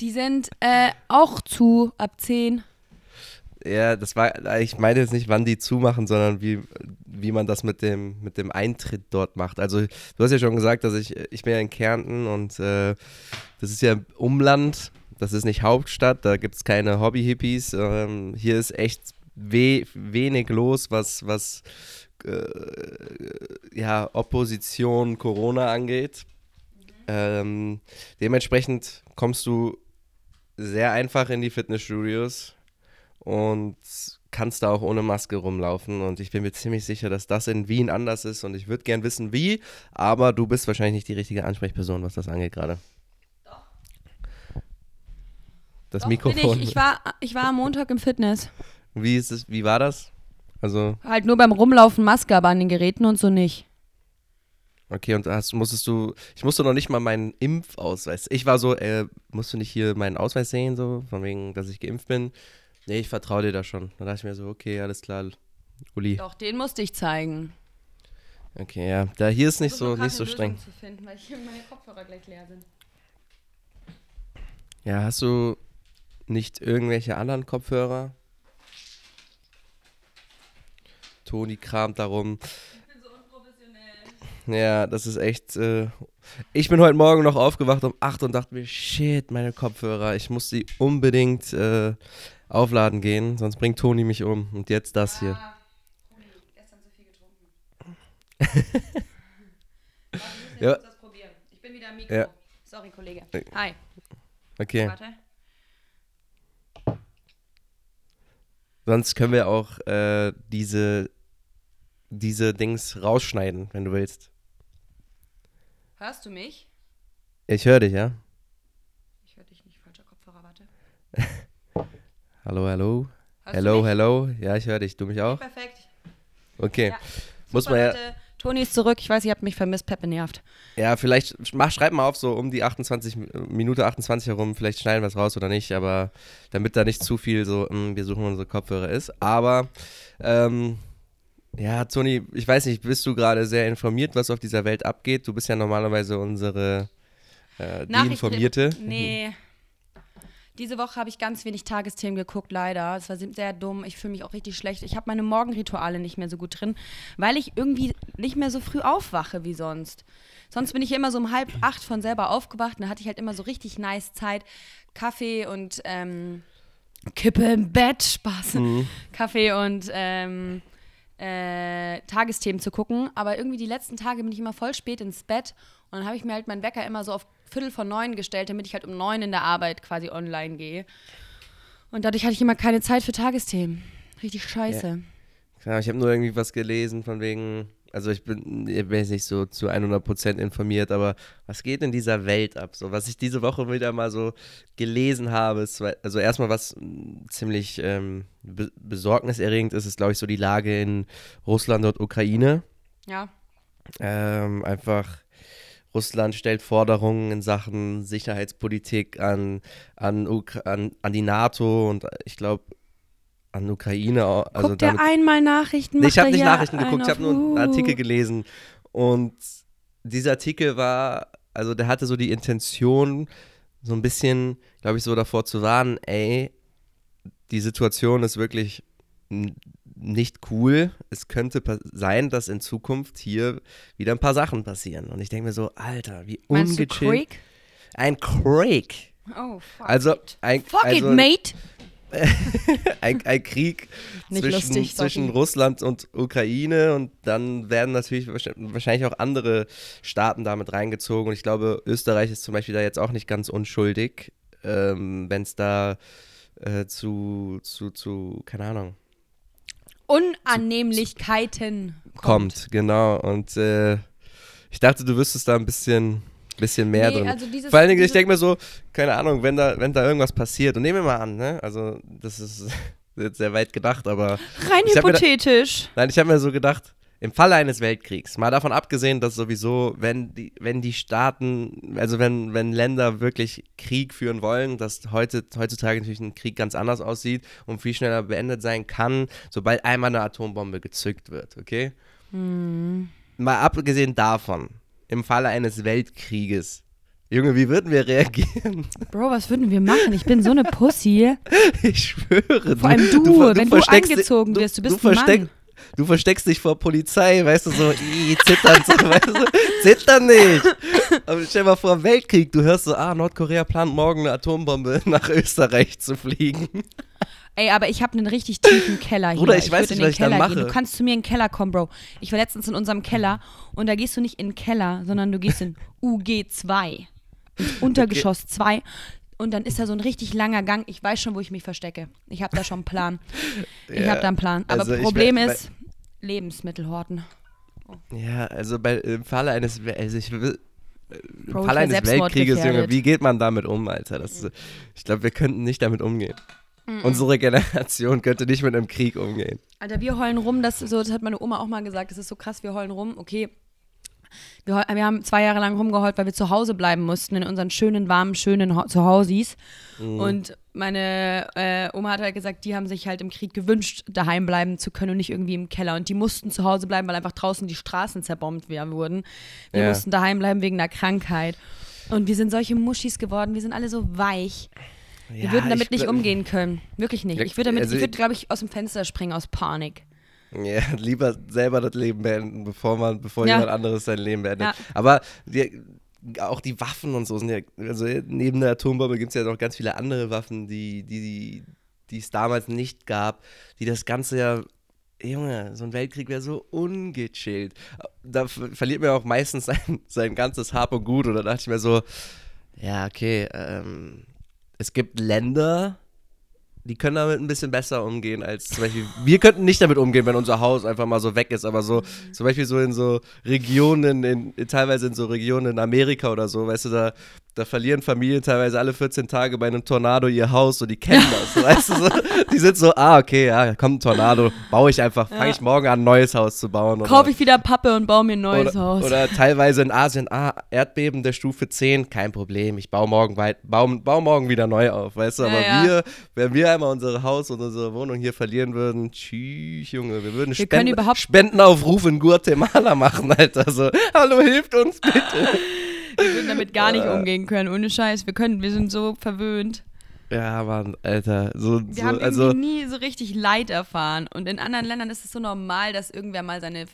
Die sind äh, auch zu ab 10. Ja, das war, ich meine jetzt nicht, wann die zumachen, sondern wie, wie man das mit dem, mit dem Eintritt dort macht. Also, du hast ja schon gesagt, dass ich, ich bin ja in Kärnten und äh, das ist ja Umland, das ist nicht Hauptstadt, da gibt es keine Hobby-Hippies. Ähm, hier ist echt we wenig los, was, was äh, ja, Opposition, Corona angeht. Ähm, dementsprechend kommst du sehr einfach in die Fitnessstudios und kannst da auch ohne Maske rumlaufen. Und ich bin mir ziemlich sicher, dass das in Wien anders ist und ich würde gern wissen, wie, aber du bist wahrscheinlich nicht die richtige Ansprechperson, was das angeht gerade. Das Doch, Mikrofon. Ich. Ich, war, ich war am Montag im Fitness. Wie ist es, wie war das? Also, Halt nur beim Rumlaufen Maske, aber an den Geräten und so nicht. okay, und hast, musstest du, ich musste noch nicht mal meinen Impfausweis. Ich war so, äh, musst du nicht hier meinen Ausweis sehen, so, von wegen, dass ich geimpft bin? Nee, ich vertraue dir da schon. Da dachte ich mir so, okay, alles klar, Uli. Doch, den musste ich zeigen. Okay, ja. Da hier ist nicht Ich so, versuche nicht so streng. Lösung Zu finden, weil hier meine Kopfhörer gleich leer sind. Ja, hast du nicht irgendwelche anderen Kopfhörer? Toni kramt darum. Ich bin so unprofessionell. Ja, das ist echt. Äh, ich bin heute Morgen noch aufgewacht um 8 und dachte mir, shit, meine Kopfhörer, ich muss die unbedingt äh, aufladen gehen, sonst bringt Toni mich um. Und jetzt das hier. Ah, gestern viel getrunken. Warte, Ja. kurz das probieren. Ich bin wieder am Mikro. Ja. Sorry, Kollege. Äh, Hi. Okay. Warte. Sonst können wir auch äh, diese, diese Dings rausschneiden, wenn du willst. Hörst du mich? Ich höre dich, ja? Ich höre dich nicht. Falscher Kopfhörer, warte. Hallo, hallo. Hörst Hello, hello. Ja, ich höre dich. Du mich auch? Perfekt. Okay. Ja. Muss Super, man ja, Leute. Toni ist zurück. Ich weiß, ihr habt mich vermisst. Peppe nervt. ja, vielleicht mach, schreib mal auf, so um die 28, Minute 28 herum, vielleicht schneiden wir es raus oder nicht, aber damit da nicht zu viel so, mm, wir suchen unsere Kopfhörer ist. Aber, ähm, ja, Toni, ich weiß nicht, bist du gerade sehr informiert, was auf dieser Welt abgeht? Du bist ja normalerweise unsere, äh, die Informierte. Nee. Diese Woche habe ich ganz wenig Tagesthemen geguckt, leider. Es war sehr dumm. Ich fühle mich auch richtig schlecht. Ich habe meine Morgenrituale nicht mehr so gut drin, weil ich irgendwie nicht mehr so früh aufwache wie sonst. Sonst bin ich immer so um halb acht von selber aufgewacht und da hatte ich halt immer so richtig nice Zeit. Kaffee und ähm, Kippe im Bett, Spaß. Kaffee und ähm, äh, Tagesthemen zu gucken. Aber irgendwie die letzten Tage bin ich immer voll spät ins Bett und dann habe ich mir halt meinen Wecker immer so auf Viertel vor neun gestellt, damit ich halt um neun in der Arbeit quasi online gehe. Und dadurch hatte ich immer keine Zeit für Tagesthemen. Richtig scheiße. Ja, ich habe nur irgendwie was gelesen von wegen, also ich bin, ich bin jetzt nicht so zu 100% informiert, aber was geht in dieser Welt ab? So, was ich diese Woche wieder mal so gelesen habe, ist, also erstmal was mm, ziemlich ähm, be besorgniserregend ist, ist glaube ich so die Lage in Russland und Ukraine. Ja. Ähm, einfach Russland stellt Forderungen in Sachen Sicherheitspolitik an, an, Ukra an, an die NATO und ich glaube an Ukraine. Also Guckt der damit- einmal Nachrichten? Nee, ich habe er nicht Nachrichten geguckt, ich habe nur einen Artikel gelesen. Und dieser Artikel war, also der hatte so die Intention, so ein bisschen, glaube ich, so davor zu warnen, ey, die Situation ist wirklich nicht cool. Es könnte sein, dass in Zukunft hier wieder ein paar Sachen passieren. Und ich denke mir so, Alter, wie ungechillt. Creek? Ein Creek. Oh, fuck Also, it. ein, Fuck also, it, mate. Ein, ein Krieg Nicht zwischen, lustig, zwischen Russland und Ukraine und dann werden natürlich wahrsch- wahrscheinlich auch andere Staaten damit reingezogen und ich glaube, Österreich ist zum Beispiel da jetzt auch nicht ganz unschuldig, ähm, wenn es da äh, zu, zu, zu, keine Ahnung, Unannehmlichkeiten kommt, genau und äh, ich dachte, du wüsstest da ein bisschen, bisschen mehr Nee, drin. also dieses- Vor allen Dingen, ich denke mir so, keine Ahnung, wenn da, wenn da irgendwas passiert und nehmen wir mal an, ne, also das ist jetzt sehr weit gedacht, aber Rein mir da- hypothetisch. Nein, ich habe mir so gedacht, im Falle eines Weltkriegs, mal davon abgesehen, dass sowieso, wenn die, wenn die Staaten, also wenn, wenn Länder wirklich Krieg führen wollen, dass heute, heutzutage natürlich ein Krieg ganz anders aussieht und viel schneller beendet sein kann, sobald einmal eine Atombombe gezückt wird, okay? Mal abgesehen davon, im Falle eines Weltkrieges, Junge, wie würden wir reagieren? Bro, was würden wir machen? Ich bin so eine Pussy. Ich schwöre. Vor allem du, ver- wenn du dich- eingezogen wirst, du bist du ein versteck- Mann. Du versteckst dich vor Polizei, weißt du, so, zittern, so, weißt du, zittern nicht. Aber stell dir mal vor, Weltkrieg, du hörst so, ah, Nordkorea plant morgen eine Atombombe nach Österreich zu fliegen. Ey, aber ich habe einen richtig tiefen Keller hier. Bruder, ich weiß würd in nicht, den was ich dann Keller Gehen. mache. Du kannst zu mir in den Keller kommen, Bro. Ich war letztens in unserem Keller und da gehst du nicht in den Keller, sondern du gehst in UG2. Ins Untergeschoss 2. Und dann ist da so ein richtig langer Gang. Ich weiß schon, wo ich mich verstecke. Ich habe da schon einen Plan. Ich Ja, habe da einen Plan. Aber also ich Problem wär- ist, Lebensmittelhorten. Ja, also bei, im Falle eines, also ich will, im Bro, ich Falle eines Weltkrieges, Junge, wie geht man damit um, Alter? Das, ich glaube, wir könnten nicht damit umgehen. Unsere Generation könnte nicht mit einem Krieg umgehen. Alter, wir heulen rum, das, so, das hat meine Oma auch mal gesagt, das ist so krass, wir heulen rum, okay. Wir, wir haben zwei Jahre lang rumgeheult, weil wir zu Hause bleiben mussten, in unseren schönen, warmen, schönen Zuhausis. Und meine äh, Oma hat halt gesagt, die haben sich halt im Krieg gewünscht, daheim bleiben zu können und nicht irgendwie im Keller. Und die mussten zu Hause bleiben, weil einfach draußen die Straßen zerbombt wurden. Wir Ja. mussten daheim bleiben wegen einer Krankheit. Und wir sind solche Muschis geworden, wir sind alle so weich. Wir Ja, würden damit ich nicht umgehen können. Wirklich nicht. Ich würde damit, also ich würde, glaube ich, aus dem Fenster springen aus Panik. Ja, lieber selber das Leben beenden, bevor man, bevor Ja. jemand anderes sein Leben beendet. Ja. Aber die, auch die Waffen und so sind ja, also neben der Atombombe gibt es ja noch ganz viele andere Waffen, die, die, die es damals nicht gab, die das Ganze ja. Junge, so ein Weltkrieg wäre so ungechillt. Da ver- verliert man auch meistens sein, sein ganzes Hab und Gut. Und da dachte ich mir so, ja, okay, ähm, es gibt Länder, die können damit ein bisschen besser umgehen als zum Beispiel, wir könnten nicht damit umgehen, wenn unser Haus einfach mal so weg ist, aber so, zum Beispiel so in so Regionen, in, in teilweise in so Regionen in Amerika oder so, weißt du, da, da verlieren Familien teilweise alle 14 Tage bei einem Tornado ihr Haus, so die kennen das, weißt du, so, die sind so, ah, okay, ja, kommt ein Tornado, baue ich einfach, fange ich morgen an, ein neues Haus zu bauen. Kaufe ich wieder Pappe und baue mir ein neues oder, Haus. oder teilweise in Asien, ah, Erdbeben der Stufe 10, kein Problem, ich baue morgen weit, baue, baue morgen wieder neu auf, weißt du, Ja, aber ja. wir, wenn wir einmal unser Haus und unsere Wohnung hier verlieren würden, tschüss, Junge, wir würden Wir Spenden, überhaupt- Spendenaufruf in Guatemala machen, Alter, so, hallo, hilft uns bitte. wir würden damit gar nicht Äh. umgehen können, ohne Scheiß. Wir können, wir sind so verwöhnt. Ja, Mann, Alter, so, Wir so haben also, irgendwie nie so richtig Leid erfahren. Und in anderen Ländern ist es so normal, dass irgendwer mal seine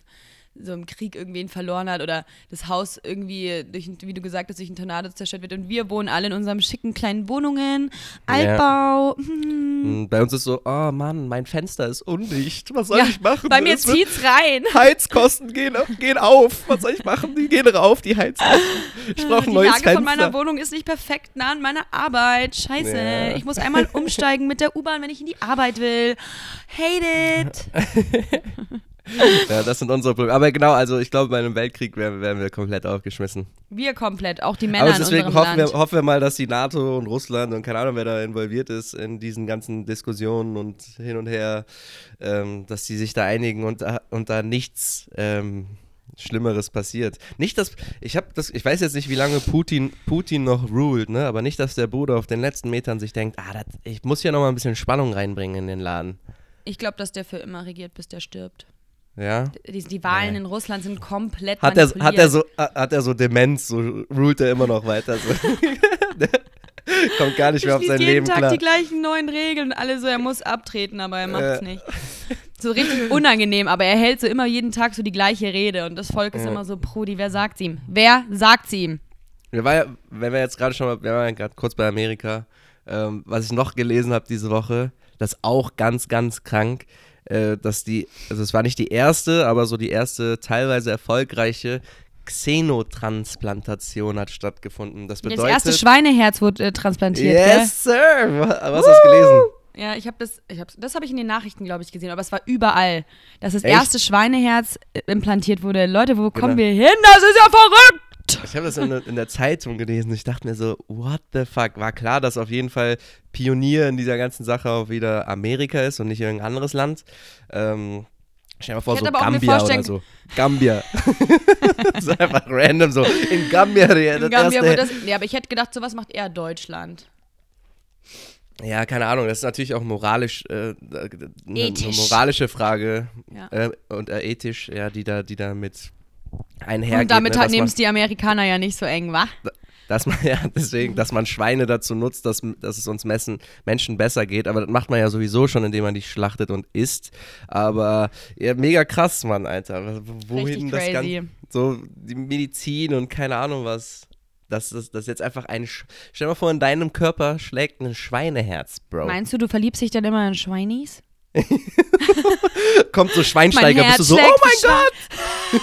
so im Krieg irgendwen verloren hat oder das Haus irgendwie, durch, wie du gesagt hast, durch einen Tornado zerstört wird. Und wir wohnen alle in unseren schicken kleinen Wohnungen, Altbau. Hm. mh, bei uns ist so, oh Mann, mein Fenster ist undicht, was soll Ja, ich machen? bei mir Es wird- zieht's rein. Heizkosten gehen, gehen auf. Was soll ich machen? Die gehen rauf, die Heizkosten. Ich brauche Die ein neues Lage Fenster. von meiner Wohnung ist nicht perfekt nah an meiner Arbeit. Scheiße. Ja. Ich muss einmal umsteigen mit der U-Bahn, wenn ich in die Arbeit will. Hate it. ja, das sind unsere Probleme. Aber genau, also ich glaube, bei einem Weltkrieg wären, wären wir komplett aufgeschmissen. Wir komplett, auch die Männer Aber in deswegen unserem hoffen wir, Land. hoffen wir mal, dass die NATO und Russland und keine Ahnung, wer da involviert ist in diesen ganzen Diskussionen und hin und her, ähm, dass die sich da einigen und, da- und da nichts ähm, Schlimmeres passiert. Nicht, dass ich habe das, ich weiß jetzt nicht, wie lange Putin, Putin noch ruled, ne? Aber nicht, dass der Bruder auf den letzten Metern sich denkt, ah, das, ich muss hier noch mal ein bisschen Spannung reinbringen in den Laden. Ich glaube, dass der für immer regiert, bis der stirbt. Ja. Die, die Wahlen Nee. in Russland sind komplett Hat er, hat, er so, hat er so Demenz, so ruled er immer noch weiter. So. Kommt gar nicht mehr auf sein jeden Leben Tag klar. die gleichen neuen Regeln und alle so, er muss abtreten, aber er macht es Äh. nicht. So richtig unangenehm, aber er hält so immer jeden Tag so die gleiche Rede und das Volk ist Ja. immer so, Brudi, wer sagt's ihm? Wer sagt's ihm? Wir waren ja, wenn wir jetzt gerade schon mal, wir waren ja gerade kurz bei Amerika, ähm, was ich noch gelesen habe diese Woche, das auch ganz, ganz krank, äh, dass die, also es war nicht die erste, aber so die erste teilweise erfolgreiche Xenotransplantation hat stattgefunden. Das bedeutet. das erste Schweineherz wurde äh, transplantiert, Yes, sir! Was hast du gelesen? Ja, ich habe das, ich hab's, das habe ich in den Nachrichten, glaube ich, gesehen, aber es war überall, dass das Echt? erste Schweineherz äh, implantiert wurde. Leute, wo kommen Genau. wir hin? Das ist ja verrückt! Ich habe das in, der- in der Zeitung gelesen. Ich dachte mir so, what the fuck? War klar, dass auf jeden Fall Pionier in dieser ganzen Sache auch wieder Amerika ist und nicht irgendein anderes Land. Ähm, stell dir mal vor, Ich so Gambia oder so. Gambia. das ist einfach random so. In Gambia, In Gambia wurde das, nee, aber ich hätte gedacht, sowas macht eher Deutschland. Ja, keine Ahnung. Das ist natürlich auch moralisch, äh, eine, eine Ethisch. moralische Frage Ja. äh, und äh, ethisch, ja, die da, die da mit einhergeht. Und damit ne, halt nehmen es die Amerikaner ja nicht so eng, wa? Dass man ja deswegen, dass man Schweine dazu nutzt, dass, dass es uns Messen, Menschen besser geht. Aber das macht man ja sowieso schon, indem man die schlachtet und isst. Aber ja, mega krass, Mann, Alter. Wohin das. Ganze? So die Medizin und keine Ahnung was. Das ist das jetzt einfach ein. Sch Stell dir mal vor, in deinem Körper schlägt ein Schweineherz, Bro. Meinst du, du verliebst dich dann immer in Schweinis? Kommt so Schweinsteiger, bist du so, oh mein Gott!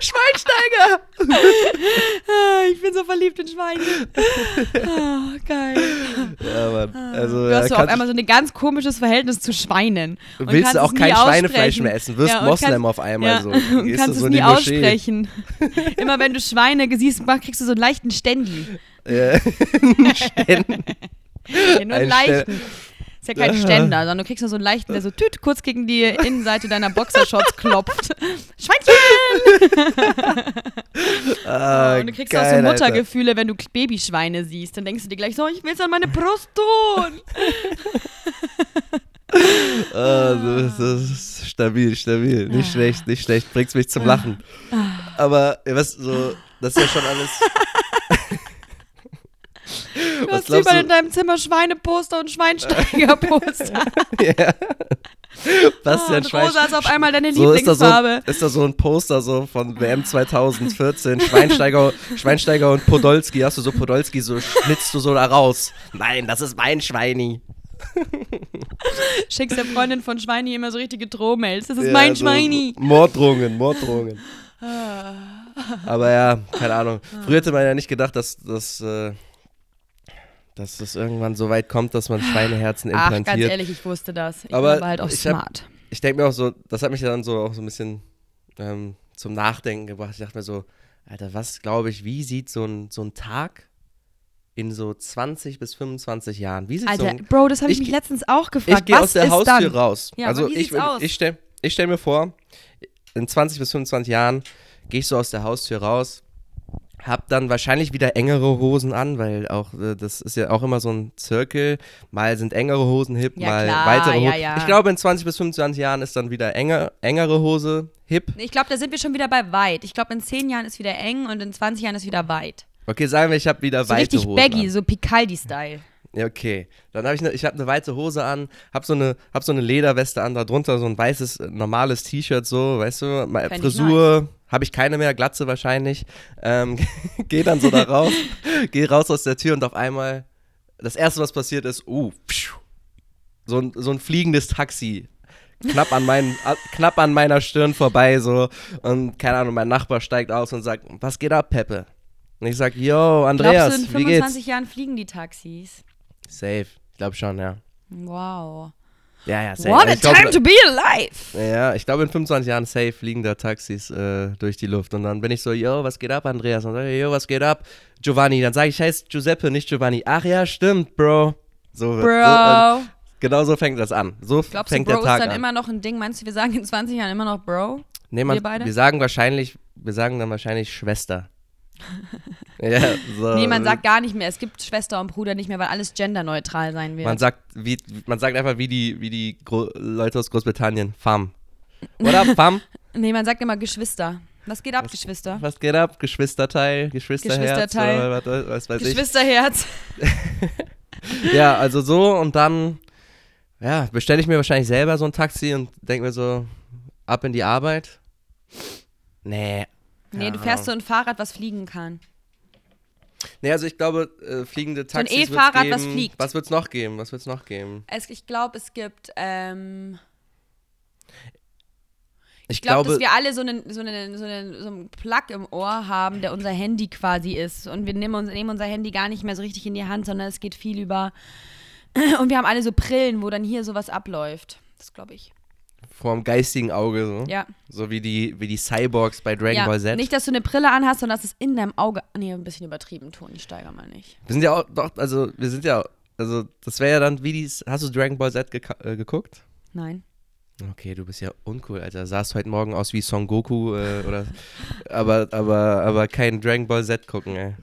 Schweinsteiger! Ah, ich bin so verliebt in Schweine. Ah, geil. Ja, Mann. Also, Du hast so auf einmal so ein ganz komisches Verhältnis zu Schweinen. Und willst du auch kein Schweinefleisch mehr essen, wirst Ja, Moslem kannst- auf einmal ja, so. Und kannst du so es in nie aussprechen. Immer wenn du Schweine siehst, kriegst du so einen leichten Ständi. Ja. Ständ- Ja, nur einen Ein leichten. Ist ja kein. Ständer, sondern du kriegst nur so einen leichten, der so tüt kurz gegen die Innenseite deiner Boxershorts klopft. Schweinchen! Ah, Und du kriegst geil, auch so Alter. Muttergefühle, wenn du Babyschweine siehst. Dann denkst du dir gleich so, ich will's an meine Brust tun. Ah, das, ist stabil, stabil. Nicht schlecht, nicht schlecht. Bringst mich zum Lachen. Aber, ja, was, so, das ist ja schon alles. Du Was hast überall du? in deinem Zimmer Schweineposter und Schweinsteigerposter. ja. Was denn und rosa ist auf einmal deine so ist da so, Lieblingsfarbe. ist da so ein Poster so von WM 2014, Schweinsteiger, Schweinsteiger und Podolski. Hast du so Podolski, so schnitzt du so da raus. Nein, das ist mein Schweini. Schickst der Freundin von Schweini immer so richtige Drohmails. Das ist Ja, mein so Schweini. Morddrohungen, Morddrohungen. Ah. Aber ja, keine Ahnung. Früher hätte man ja nicht gedacht, dass, dass, äh, dass es irgendwann so weit kommt, dass man Schweineherzen Ach, ganz implantiert. ehrlich, ich wusste das. Ich Aber war halt auch ich hab- smart. ich denke mir auch so, das hat mich dann so auch so ein bisschen ähm, zum Nachdenken gebracht. Ich dachte mir so, Alter, was glaube ich, wie sieht so ein, so ein Tag in so 20 bis 25 Jahren, wie sieht so Alter, ein, Bro, das habe ich, ich mich letztens auch ich gefragt. gehe Was aus der Haustür dann? raus. Ja, also aber wie ich, ich stelle ich stell mir vor, in 20 bis 25 Jahren gehe ich so aus der Haustür raus, hab dann wahrscheinlich wieder engere Hosen an, weil auch äh, das ist ja auch immer so ein Zirkel. Mal sind engere Hosen hip, Ja, mal klar, weitere ja, Hosen. ja. Ich glaube, in 20 bis 25 Jahren ist dann wieder enge, engere Hose hip. Ich glaube, da sind wir schon wieder bei weit. Ich glaube, in 10 Jahren ist wieder eng und in 20 Jahren ist wieder weit. Okay, sagen wir, ich habe wieder So weite richtig Hosen baggy, an. so Picaldi-Style. Ja, okay. Dann habe ich eine, ich habe eine weite Hose an, habe so eine, hab so eine Lederweste an, darunter so ein weißes normales T-Shirt, so, weißt du, Fänd Frisur, habe ich keine mehr, Glatze wahrscheinlich. Ähm, geh dann so da raus, geh raus aus der Tür und auf einmal das erste, was passiert ist, uh, pschuh, so ein, so ein fliegendes Taxi. Knapp an, meinen, a- knapp an meiner Stirn vorbei, so. Und keine Ahnung, mein Nachbar steigt aus und sagt, was geht ab, Peppe? Und ich sag, yo, Andreas, Glaubst du, in wie geht's? 25 Jahren fliegen die Taxis? Safe. Ich glaube schon, ja. Wow. Ja, ja, safe. What a glaub, time to be alive! Ja, ich glaube in 25 Jahren safe fliegen da Taxis äh, durch die Luft. Und dann bin ich so, yo, was geht ab, Andreas? Und dann sag ich, yo, was geht ab, Giovanni? Dann sage ich, ich heiße Giuseppe, nicht Giovanni. Ach ja, stimmt, Bro. So, So, äh, Bro. genau so fängt das an. So Glaubst du, fängt Bro der Tag ist dann an. immer noch ein Ding? Meinst du, wir sagen in 20 Jahren immer noch Bro? nee, man, wir beide? wir sagen wahrscheinlich, wir sagen dann wahrscheinlich Schwester. ja, so. Nee, man sagt gar nicht mehr. Es gibt Schwester und Bruder nicht mehr, weil alles genderneutral sein wird. Man sagt, wie, man sagt einfach wie die, wie die Gro Leute aus Großbritannien, Fam. Oder Fam? nee, man sagt immer Geschwister. Was geht ab, Geschwister? Was geht ab? Geschwisterteil, Geschwisterherz, Geschwisterteil. was, was weiß ich. Geschwisterherz. Ja, also so und dann, ja, bestelle ich mir wahrscheinlich selber so ein Taxi und denke mir so, ab in die Arbeit. Nee. Nee, du fährst so ein Fahrrad, was fliegen kann. Nee, also ich glaube, äh, fliegende ein Taxis wird's E-Fahrrad, geben. was fliegt. Was wird's noch geben? Was wird's noch geben? Es, ich glaube, es gibt. Ähm, Ich ich glaube, glaube, dass wir alle so einen, so, einen, so, einen, so einen Plug im Ohr haben, der unser Handy quasi ist. Und wir nehmen, uns, nehmen unser Handy gar nicht mehr so richtig in die Hand, sondern es geht viel über. Und wir haben alle so Brillen, wo dann hier sowas abläuft. Das glaube ich. Vorm geistigen Auge so. Ja. So wie die, wie die Cyborgs bei Dragon ja. Ball Z. Nicht, dass du eine Brille anhast, sondern dass es in deinem Auge. Nee, ein bisschen übertrieben, Toni, steiger mal nicht. wir sind ja auch, doch, also wir sind ja, also das wäre ja dann wie die, hast du Dragon Ball Z geka- äh, geguckt? Nein. Okay, du bist ja uncool, Alter. Sahst heute Morgen aus wie Son Goku äh, oder aber aber aber kein Dragon Ball Z gucken, ey.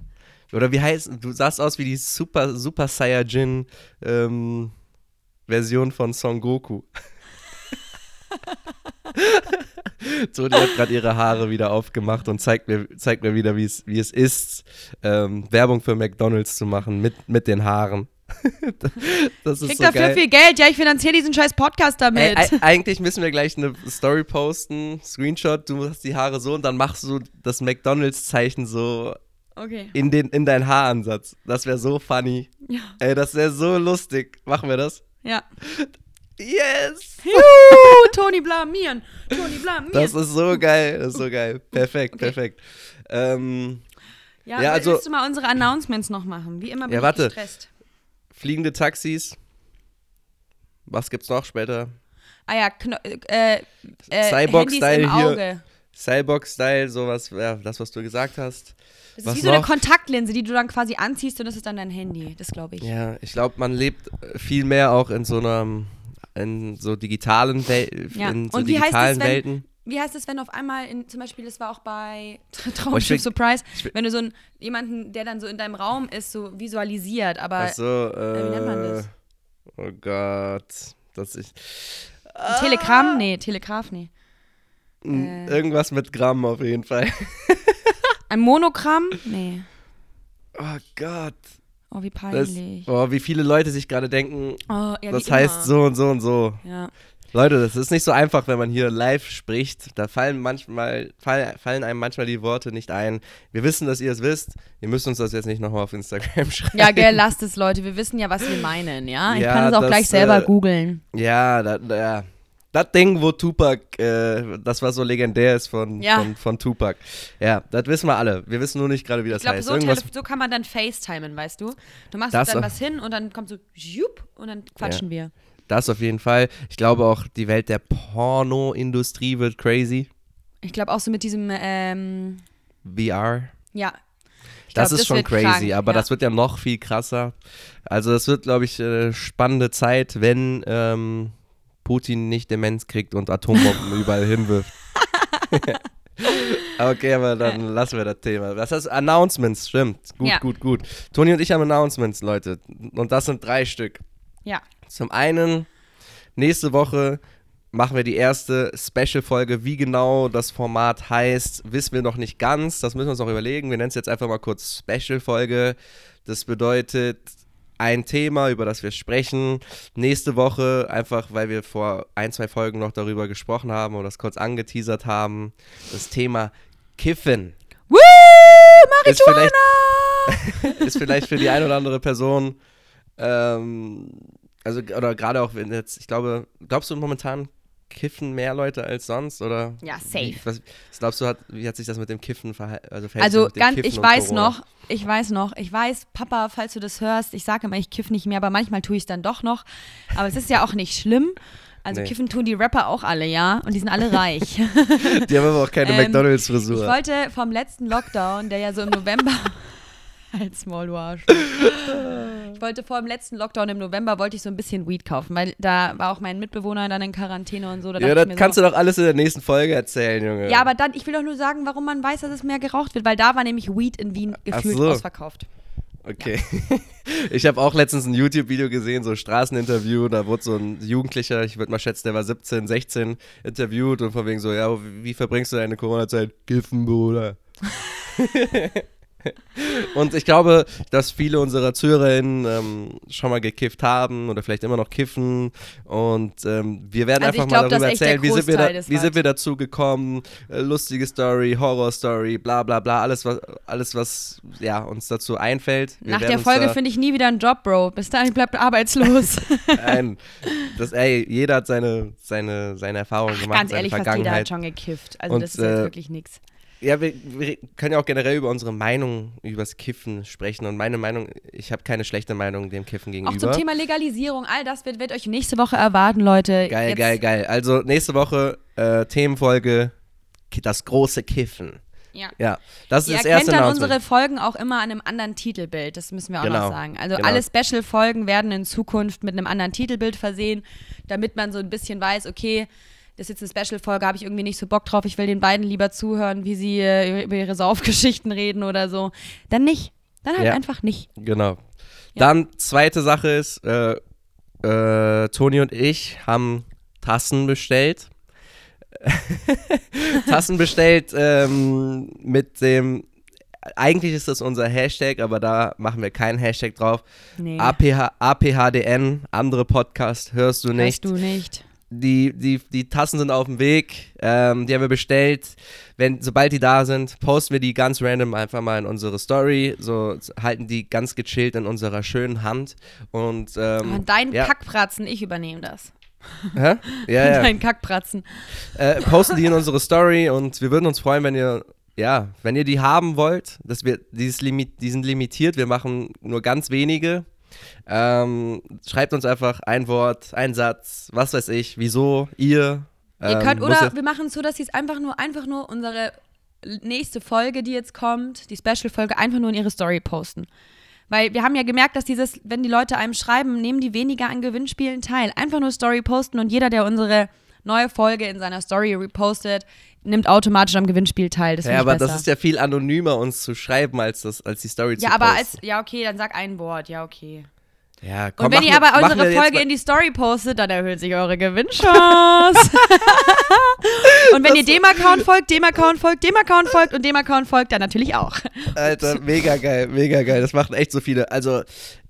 Oder wie heißt du sahst aus wie die Super Super Saiyajin ähm, Version von Son Goku. die hat gerade ihre Haare wieder aufgemacht und zeigt mir, zeigt mir wieder, wie es, wie es ist, ähm, Werbung für McDonalds zu machen mit, mit den Haaren. das Krieg so dafür geil. viel Geld. Ja, ich finanziere diesen scheiß Podcast damit. Ey, ei- eigentlich müssen wir gleich eine Story posten, Screenshot, du hast die Haare so und dann machst du das McDonalds-Zeichen so okay. in, den, in deinen Haaransatz. Das wäre so funny. Ja. Ey, das wäre so lustig. Machen wir das? Ja. Yes! Juhu, Toni blamieren. Toni blamieren. Das ist so geil, das ist so geil. Perfekt, Okay. perfekt. Ähm, ja, ja, also- willst du mal unsere Announcements noch machen? Wie immer bin Ja, ich warte. gestresst. fliegende Taxis. Was gibt's noch später? Ah ja, Kno äh, äh, Cyborg-Style hier. Auge. Cyborg-Style, sowas, ja, das, was du gesagt hast. Das Was ist wie so eine noch? Kontaktlinse, die du dann quasi anziehst und das ist dann dein Handy. Das glaube ich. Ja, ich glaube, man lebt viel mehr auch in so einer, in so digitalen, Wel Ja. in so Und wie heißt digitalen das, wenn- Welten. Wie heißt es, wenn auf einmal, in, zum Beispiel, das war auch bei Oh, Traumschiff will- Surprise, wenn du so einen, jemanden, der dann so in deinem Raum ist, so visualisiert, aber Ach so, äh, wie nennt man das? Oh Gott, das ist ein Telegramm? Nee, Telegraph, nee. Äh. irgendwas mit Gramm auf jeden Fall. Ein Monogramm? Nee. Oh Gott, Oh, wie das, peinlich. oh, wie viele Leute sich gerade denken, oh, ja, das heißt immer. so und so und so. Ja. Leute, das ist nicht so einfach, wenn man hier live spricht. Da fallen manchmal fall, fallen einem manchmal die Worte nicht ein. Wir wissen, dass ihr es wisst. Ihr müsst uns das jetzt nicht nochmal auf Instagram schreiben. Ja, gell, lasst es, Leute. Wir wissen ja, was wir meinen, ja? Ich Ja, kann es auch das, gleich selber äh, googeln. Ja, da, da, ja. Das Ding, wo Tupac, äh, das war so legendär ist von, Ja. von, von Tupac. Ja, das wissen wir alle. Wir wissen nur nicht gerade, wie das Ich glaube, heißt. so, Irgendwas, so kann man dann FaceTimen, weißt du? Du machst Das dann was hin und dann kommt so, jup, und dann quatschen wir. das auf jeden Fall. Ich glaube auch, die Welt der Pornoindustrie wird crazy. Ich glaube auch so mit diesem, ähm, VR. ja. Das glaub, ist schon wird crazy, krank, aber ja. das wird ja noch viel krasser. Also es wird, glaube ich, äh, spannende Zeit, wenn ähm, Putin nicht Demenz kriegt und Atombomben überall hinwirft. okay, aber dann lassen wir das Thema. Das heißt Announcements, stimmt. Gut, Ja. gut, gut. Toni und ich haben Announcements, Leute. Und das sind drei Stück. Ja. Zum einen, nächste Woche machen wir die erste Special-Folge. Wie genau das Format heißt, wissen wir noch nicht ganz. Das müssen wir uns noch überlegen. Wir nennen es jetzt einfach mal kurz Special-Folge. Das bedeutet ein Thema, über das wir sprechen. Nächste Woche, einfach weil wir vor ein, zwei Folgen noch darüber gesprochen haben oder das kurz angeteasert haben, das Thema Kiffen. Woo! Ist vielleicht, Marihuana! ist vielleicht für die eine oder andere Person, ähm, also oder gerade auch wenn jetzt, ich glaube, glaubst du momentan kiffen mehr Leute als sonst oder? Ja, safe. Wie, was, was glaubst du, hat, wie hat sich das mit dem Kiffen verhalten? Also, Also ganz, Kiffen ich weiß Corona? noch, ich weiß noch, ich weiß, Papa, falls du das hörst, ich sage immer, ich kiff nicht mehr, aber manchmal tue ich es dann doch noch. Aber es ist ja auch nicht schlimm. Also Nee. kiffen tun die Rapper auch alle, ja, und die sind alle reich. Die haben aber auch keine Ähm, McDonalds-Frisur. Ich wollte vom letzten Lockdown, der ja so im November. Als Maul, du Arsch. Ich wollte vor dem letzten Lockdown im November wollte ich so ein bisschen Weed kaufen, weil da war auch mein Mitbewohner dann in Quarantäne und so. Da Ja, das kannst so, du doch alles in der nächsten Folge erzählen, Junge. Ja, aber dann, ich will doch nur sagen, warum man weiß, dass es mehr geraucht wird, weil da war nämlich Weed in Wien gefühlt so. ausverkauft. Okay. Ich habe auch letztens ein YouTube-Video gesehen, so ein Straßeninterview, da wurde so ein Jugendlicher, ich würde mal schätzen, der war 17, 16, interviewt und von wegen so, ja, wie, verbringst du deine Corona-Zeit? Kiffen, Bruder. und ich glaube, dass viele unserer ZuhörerInnen ähm, schon mal gekifft haben oder vielleicht immer noch kiffen und ähm, wir werden Also einfach mal glaub, dass darüber erzählen, wie sind, wir da, wie sind wir dazu gekommen, äh, lustige Story, Horror-Story, bla bla bla, alles was, alles, was ja, uns dazu einfällt. Wir Nach der Folge finde ich nie wieder einen Job, Bro. Bis dahin bleibt arbeitslos. Nein, das, ey, jeder hat seine, seine, seine Erfahrungen gemacht, Ganz seine ehrlich, fast jeder Vergangenheit. hat schon gekifft. Also Und, das ist jetzt äh, wirklich nichts. Ja, wir, wir können ja auch generell über unsere Meinung übers Kiffen sprechen. Und meine Meinung, ich habe keine schlechte Meinung dem Kiffen Auch gegenüber. zum Thema Legalisierung, all das wird, wird euch nächste Woche erwarten, Leute. geil, Jetzt- geil, geil. Also nächste Woche äh, Themenfolge, das große Kiffen. Ja. Ja, das Ihr ist das erkennt erste dann Announcement. unsere Folgen auch immer an einem anderen Titelbild. Das müssen wir auch Genau, noch sagen. Also genau. alle Special-Folgen werden in Zukunft mit einem anderen Titelbild versehen, damit man so ein bisschen weiß, okay, das ist jetzt eine Special-Folge, habe ich irgendwie nicht so Bock drauf. Ich will den beiden lieber zuhören, wie sie äh, über ihre Saufgeschichten reden oder so. Dann nicht. Dann halt Ja. einfach nicht. Genau. Dann zweite Sache ist, äh, äh, Toni und ich haben Tassen bestellt. Tassen bestellt ähm, mit dem, eigentlich ist das unser Hashtag, aber da machen wir keinen Hashtag drauf. Nee. APH, APHDN, andere Podcast, hörst du nicht. Weißt du nicht. Die, die, die Tassen sind auf dem Weg, ähm, die haben wir bestellt. Wenn, sobald die da sind, posten wir die ganz random einfach mal in unsere Story. So halten die ganz gechillt in unserer schönen Hand. Und, ähm, Und dein ja. Kackpratzen, ich übernehme das. Hä? Ja, ja. Dein Kackpratzen. äh, posten die in unsere Story und wir würden uns freuen, wenn ihr, ja, wenn ihr die haben wollt. Dass wir, dieses Limit, die sind limitiert, wir machen nur ganz wenige. Ähm, schreibt uns einfach ein Wort, ein Satz, was weiß ich, wieso, ihr. Ihr ähm, könnt, muss oder wir machen es so, dass sie es einfach nur, einfach nur unsere nächste Folge, die jetzt kommt, die Special-Folge, einfach nur in ihre Story posten. Weil wir haben ja gemerkt, dass dieses, wenn die Leute einem schreiben, nehmen die weniger an Gewinnspielen teil. Einfach nur Story posten und jeder, der unsere neue Folge in seiner Story repostet, nimmt automatisch am Gewinnspiel teil. Das Ja, aber besser. das ist ja viel anonymer, uns zu schreiben, als, das, als die Story zu ja, aber als, posten. ja, okay, dann sag ein Wort, ja, okay. Ja, komm, Und wenn ihr wir- aber unsere jetzt Folge in die Story postet, dann erhöht sich eure Gewinnchance. und wenn ihr dem Account folgt, dem Account folgt, dem Account folgt und dem Account folgt, dann natürlich auch. Alter, mega geil, mega geil. Das machen echt so viele. Also,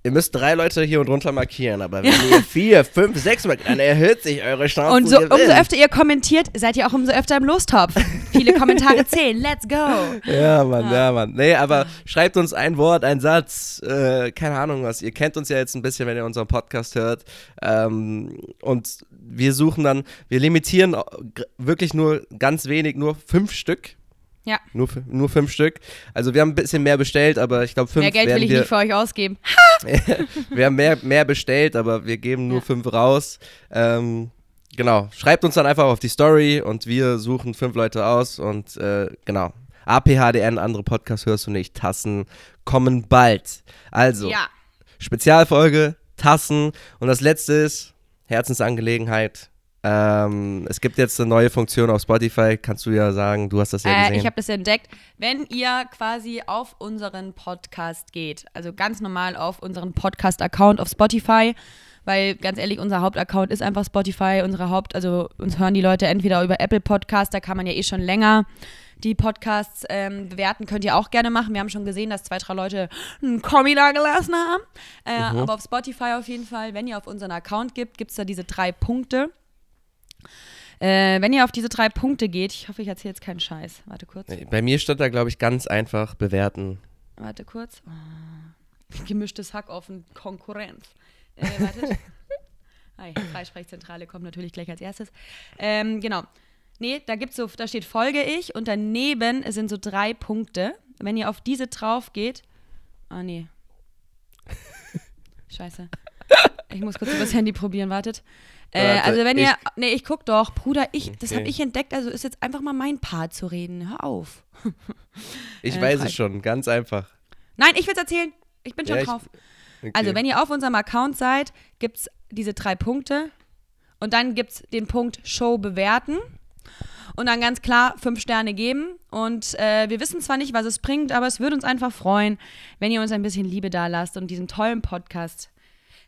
ihr müsst drei Leute hier und runter markieren, aber wenn ihr vier, fünf, sechs markiert, dann erhöht sich eure Chance. Und so, umso öfter ihr kommentiert, seid ihr auch umso öfter im Lostopf. Viele Kommentare zählen. Let's go. Ja, Mann, ja, Mann. Nee, aber schreibt uns ein Wort, ein Satz, äh, keine Ahnung was. Ihr kennt uns ja jetzt ein bisschen, wenn ihr unseren Podcast hört. Ähm, und wir suchen dann, wir limitieren wirklich nur ganz wenig, nur fünf Stück. Ja. Nur, nur fünf Stück. Also wir haben ein bisschen mehr bestellt, aber ich glaube fünf Mehr Geld will ich wir, nicht für euch ausgeben. wir haben mehr, mehr bestellt, aber wir geben nur Ja. fünf raus. Ähm, genau. Schreibt uns dann einfach auf die Story und wir suchen fünf Leute aus und äh, genau. APHDN, andere Podcasts hörst du nicht. Tassen kommen bald. Also, Ja. Spezialfolge, Tassen und das letzte ist Herzensangelegenheit. Ähm, es gibt jetzt eine neue Funktion auf Spotify, kannst du ja sagen, du hast das ja Äh, gesehen. ich habe das entdeckt. Wenn ihr quasi auf unseren Podcast geht, also ganz normal auf unseren Podcast-Account auf Spotify, weil ganz ehrlich, unser Hauptaccount ist einfach Spotify, unsere Haupt, also uns hören die Leute entweder über Apple Podcast, da kann man ja eh schon länger die Podcasts ähm, bewerten, könnt ihr auch gerne machen. Wir haben schon gesehen, dass zwei, drei Leute einen Kommi da gelassen haben. Äh, Aber auf Spotify auf jeden Fall, wenn ihr auf unseren Account gibt, gibt es da diese drei Punkte. Äh, wenn ihr auf diese drei Punkte geht, ich hoffe, ich erzähle jetzt keinen Scheiß. Warte kurz. Bei mir stand da, glaube ich, ganz einfach bewerten. Warte kurz. Oh. Gemischtes Hack auf Konkurrenz. Äh, warte. Hi, Freisprechzentrale kommt natürlich gleich als erstes. Ähm, genau. Nee, da gibt's so, da steht Folge ich und daneben sind so drei Punkte. Wenn ihr auf diese drauf geht. Ah, nee. Scheiße. Ich muss kurz übers Handy probieren, wartet. Äh, also wenn ihr, ich- nee, ich guck doch, Bruder, ich, das habe ich entdeckt, also ist jetzt einfach mal mein Part zu reden. Hör auf. Ich Äh, weiß es schon, ganz einfach. Nein, ich will's erzählen. Ich bin schon Ja, ich- drauf. Okay. Also, wenn ihr auf unserem Account seid, gibt es diese drei Punkte. Und dann gibt es den Punkt Show bewerten. Und dann ganz klar fünf Sterne geben. Und äh, wir wissen zwar nicht, was es bringt, aber es würde uns einfach freuen, wenn ihr uns ein bisschen Liebe da lasst und diesen tollen Podcast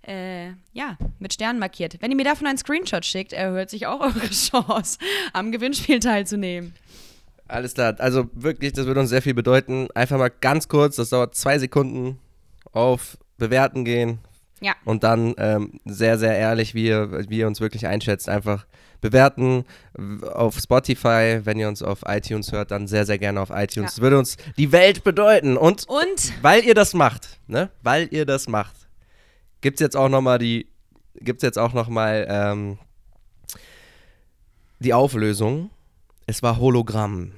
äh, ja, mit Sternen markiert. Wenn ihr mir davon einen Screenshot schickt, erhöht sich auch eure Chance, am Gewinnspiel teilzunehmen. Alles klar, also wirklich, das würde uns sehr viel bedeuten. Einfach mal ganz kurz, das dauert zwei Sekunden, auf Bewerten gehen Ja. und dann ähm, sehr, sehr ehrlich, wie ihr, wie ihr uns wirklich einschätzt, einfach bewerten auf Spotify. Wenn ihr uns auf iTunes hört, dann sehr, sehr gerne auf iTunes. Ja. Das würde uns die Welt bedeuten. Und Und weil ihr das macht, ne, weil ihr das macht, gibt's jetzt auch nochmal die, gibt's jetzt auch nochmal ähm, die Auflösung. Es war Hologramm,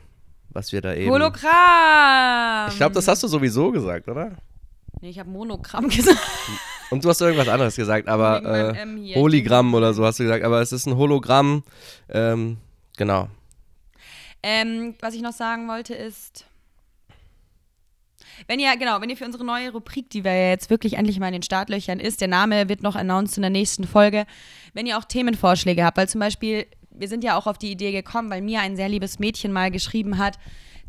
was wir da eben. Hologramm. ich glaube, das hast du sowieso gesagt, oder? Nee, ich habe Monogramm gesagt. Und du hast irgendwas anderes gesagt, aber äh. Hologramm oder so hast du gesagt, aber es ist ein Hologramm. Ähm, genau. Ähm, was ich noch sagen wollte ist, wenn ihr, genau, wenn ihr für unsere neue Rubrik, die wir jetzt wirklich endlich mal in den Startlöchern ist, der Name wird noch announced in der nächsten Folge, wenn ihr auch Themenvorschläge habt, weil zum Beispiel, wir sind ja auch auf die Idee gekommen, weil mir ein sehr liebes Mädchen mal geschrieben hat,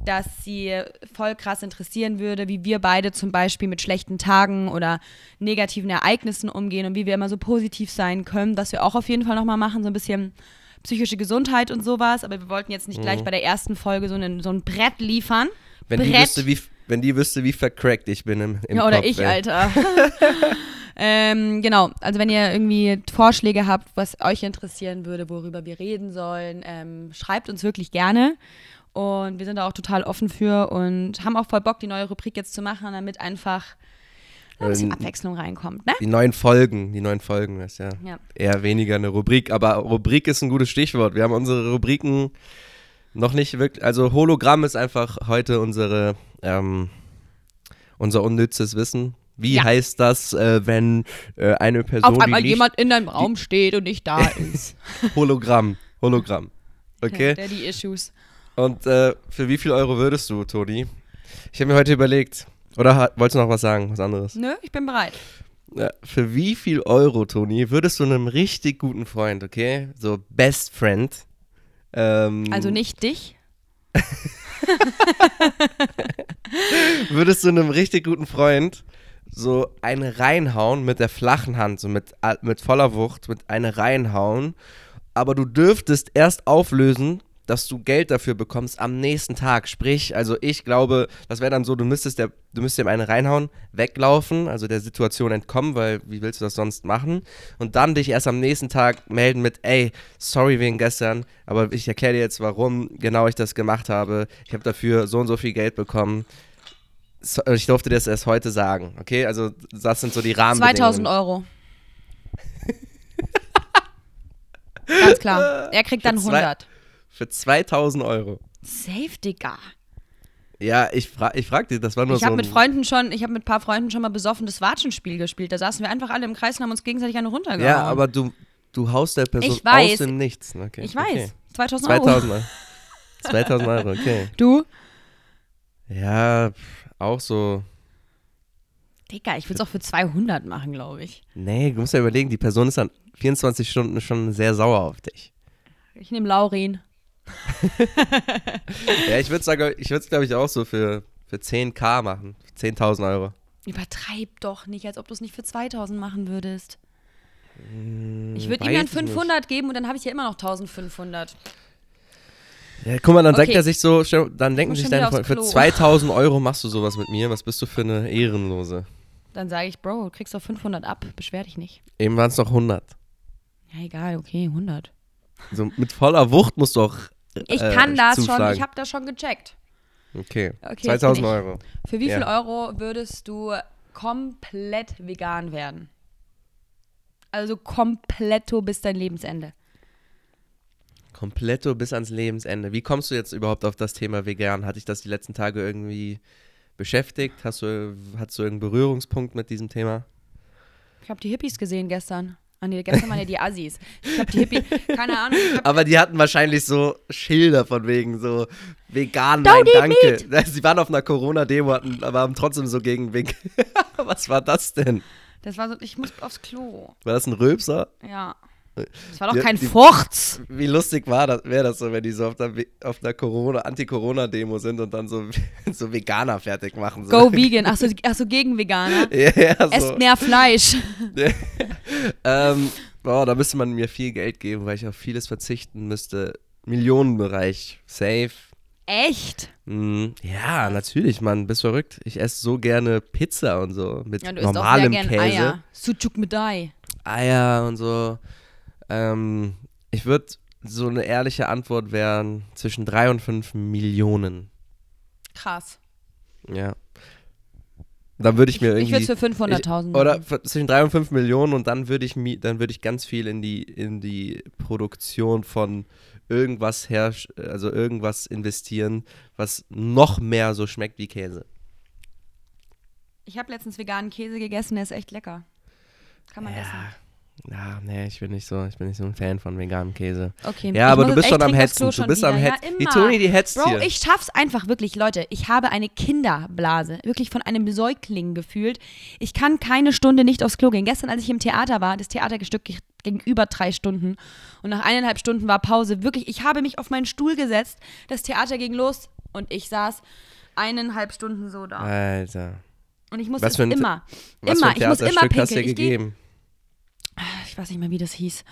dass sie voll krass interessieren würde, wie wir beide zum Beispiel mit schlechten Tagen oder negativen Ereignissen umgehen und wie wir immer so positiv sein können, was wir auch auf jeden Fall nochmal machen, so ein bisschen psychische Gesundheit und sowas, aber wir wollten jetzt nicht gleich bei der ersten Folge so, einen, so ein Brett liefern. Wenn die, Brett. wüsste, wie, wenn die wüsste, wie vercrackt ich bin im, im ja, oder Kopf, ich, ey. Alter. ähm, genau, also wenn ihr irgendwie Vorschläge habt, was euch interessieren würde, worüber wir reden sollen, ähm, schreibt uns wirklich gerne. Und wir sind da auch total offen für und haben auch voll Bock, die neue Rubrik jetzt zu machen, damit einfach ein bisschen Ähm, Abwechslung reinkommt, ne? Die neuen Folgen, die neuen Folgen ist ja, Ja. eher weniger eine Rubrik, aber Rubrik ist ein gutes Stichwort. Wir haben unsere Rubriken noch nicht wirklich, also Hologramm ist einfach heute unsere, ähm, unser unnützes Wissen. Wie Ja. heißt das, äh, wenn äh, eine Person, Auf einmal jemand in deinem Raum steht und nicht da ist. Hologramm, Hologramm. Okay. Daddy Issues. Und äh, für wie viel Euro würdest du, Toni? Ich habe mir heute überlegt, oder ha- wolltest du noch was sagen, was anderes? Nö, ich bin bereit. Ja, für wie viel Euro, Toni, würdest du einem richtig guten Freund, okay, so Best Friend, ähm, Also nicht dich. würdest du einem richtig guten Freund so eine reinhauen mit der flachen Hand, so mit, mit voller Wucht, mit eine reinhauen, aber du dürftest erst auflösen, dass du Geld dafür bekommst am nächsten Tag. Sprich, also ich glaube, das wäre dann so, du müsstest, der, du müsstest ihm eine reinhauen, weglaufen, also der Situation entkommen, weil wie willst du das sonst machen? Und dann dich erst am nächsten Tag melden mit, ey, sorry wegen gestern, aber ich erkläre dir jetzt, warum genau ich das gemacht habe. Ich habe dafür so und so viel Geld bekommen. Ich durfte das erst heute sagen, okay? Also das sind so die Rahmenbedingungen. 2000 Euro. Ganz klar. Er kriegt dann Für zwei- 100. Für 2000 Euro. Safe, Digga. Ja, ich, fra ich frag dich, das war nur Ich so habe ein- mit Freunden schon, ich habe mit ein paar Freunden schon mal besoffenes Watschenspiel gespielt. Da saßen wir einfach alle im Kreis und haben uns gegenseitig eine runtergehauen. Ja, aber du, du haust der Person Ich weiß. aus dem Nichts. Okay, Ich weiß. Okay. 2000 Euro. 2000 Euro. 2000 Euro, okay. Du? Ja, auch so. Digga, ich würde es auch für 200 machen, glaube ich. Nee, du musst ja überlegen, die Person ist dann 24 Stunden schon sehr sauer auf dich. Ich nehme Laurin. Ja, ich würde sagen, ich würde es, glaube ich, auch so für, für 10k machen. 10.000 Euro. Übertreib doch nicht, als ob du es nicht für 2000 machen würdest. Hm, Ich würde ihm dann ich nicht. 500 geben und dann habe ich ja immer noch 1500. Ja, guck mal, dann denkt Okay. er sich so, dann denken sich deine Freunde, für Klo. 2000 Euro machst du sowas mit mir. Was bist du für eine Ehrenlose? Dann sage ich, Bro, du kriegst doch 500 ab. Beschwer dich nicht. Eben waren es noch 100. Ja, egal, okay, 100. So mit voller Wucht musst du auch. Ich äh, kann das schon, zuschlagen. ich habe das schon gecheckt. Okay. Okay, 2000 jetzt bin ich. Euro. Für wie Ja. viel Euro würdest du komplett vegan werden? Also kompletto bis dein Lebensende. Kompletto bis ans Lebensende. Wie kommst du jetzt überhaupt auf das Thema vegan? Hat dich das die letzten Tage irgendwie beschäftigt? Hast du, hast du irgendeinen Berührungspunkt mit diesem Thema? Ich habe die Hippies gesehen gestern. Ah nee, gestern waren ja die Assis. Ich habe die Hippies, keine Ahnung, hab, Aber die hatten wahrscheinlich so Schilder von wegen so vegan, nein, danke. Sie waren auf einer Corona-Demo, aber haben trotzdem so gegen Wink. Was war das denn? das war so, ich muss aufs Klo. War das ein Röpser? Ja. Das war doch kein die- Furz. Wie lustig war das, wäre das so, wenn die so auf einer, auf einer Corona, Anti-Corona-Demo sind und dann so, so Veganer fertig machen. So. Go vegan. Ach so, ach so gegen Veganer. Ja, ja, so. Esst mehr Fleisch. ähm, boah, da müsste man mir viel Geld geben, weil ich auf vieles verzichten müsste. Millionenbereich, safe. Echt? Mhm. Ja, natürlich, Mann, bist verrückt. Ich esse so gerne Pizza und so mit Ja, du isst auch sehr normalem Käse. Eier. Sucuk mit Ei. Eier und so. Ähm, ich würde so eine ehrliche Antwort wären zwischen drei und fünf Millionen. Krass. Ja. Dann würde ich Ich, mir ich irgendwie. würde es für 500.000 Oder für- zwischen 3 und 5 Millionen und dann würde ich dann würde ich ganz viel in die in die Produktion von irgendwas her also irgendwas investieren, was noch mehr so schmeckt wie Käse. Ich habe letztens veganen Käse gegessen, der ist echt lecker. Kann man essen. Ja, nee, ich bin nicht so, ich bin nicht so ein Fan von veganem Käse. Okay. Ja, aber du bist schon am Hetzen. Du bist am wieder. Hetzen. Ja, Die. Toni, die hetzt Bro, hier. ich schaff's einfach wirklich, Leute. Ich habe eine Kinderblase, wirklich von einem Säugling gefühlt. Ich kann keine Stunde nicht aufs Klo gehen. Gestern, als ich im Theater war, das Theaterstück ging- über drei Stunden und nach eineinhalb Stunden war Pause. Wirklich, ich habe mich auf meinen Stuhl gesetzt, das Theater ging los und ich saß eineinhalb Stunden so da. Alter. Und ich muss immer, immer, ich muss immer Theaterstück hast du pinkeln. dir gegeben? Ich weiß nicht mehr, wie das hieß.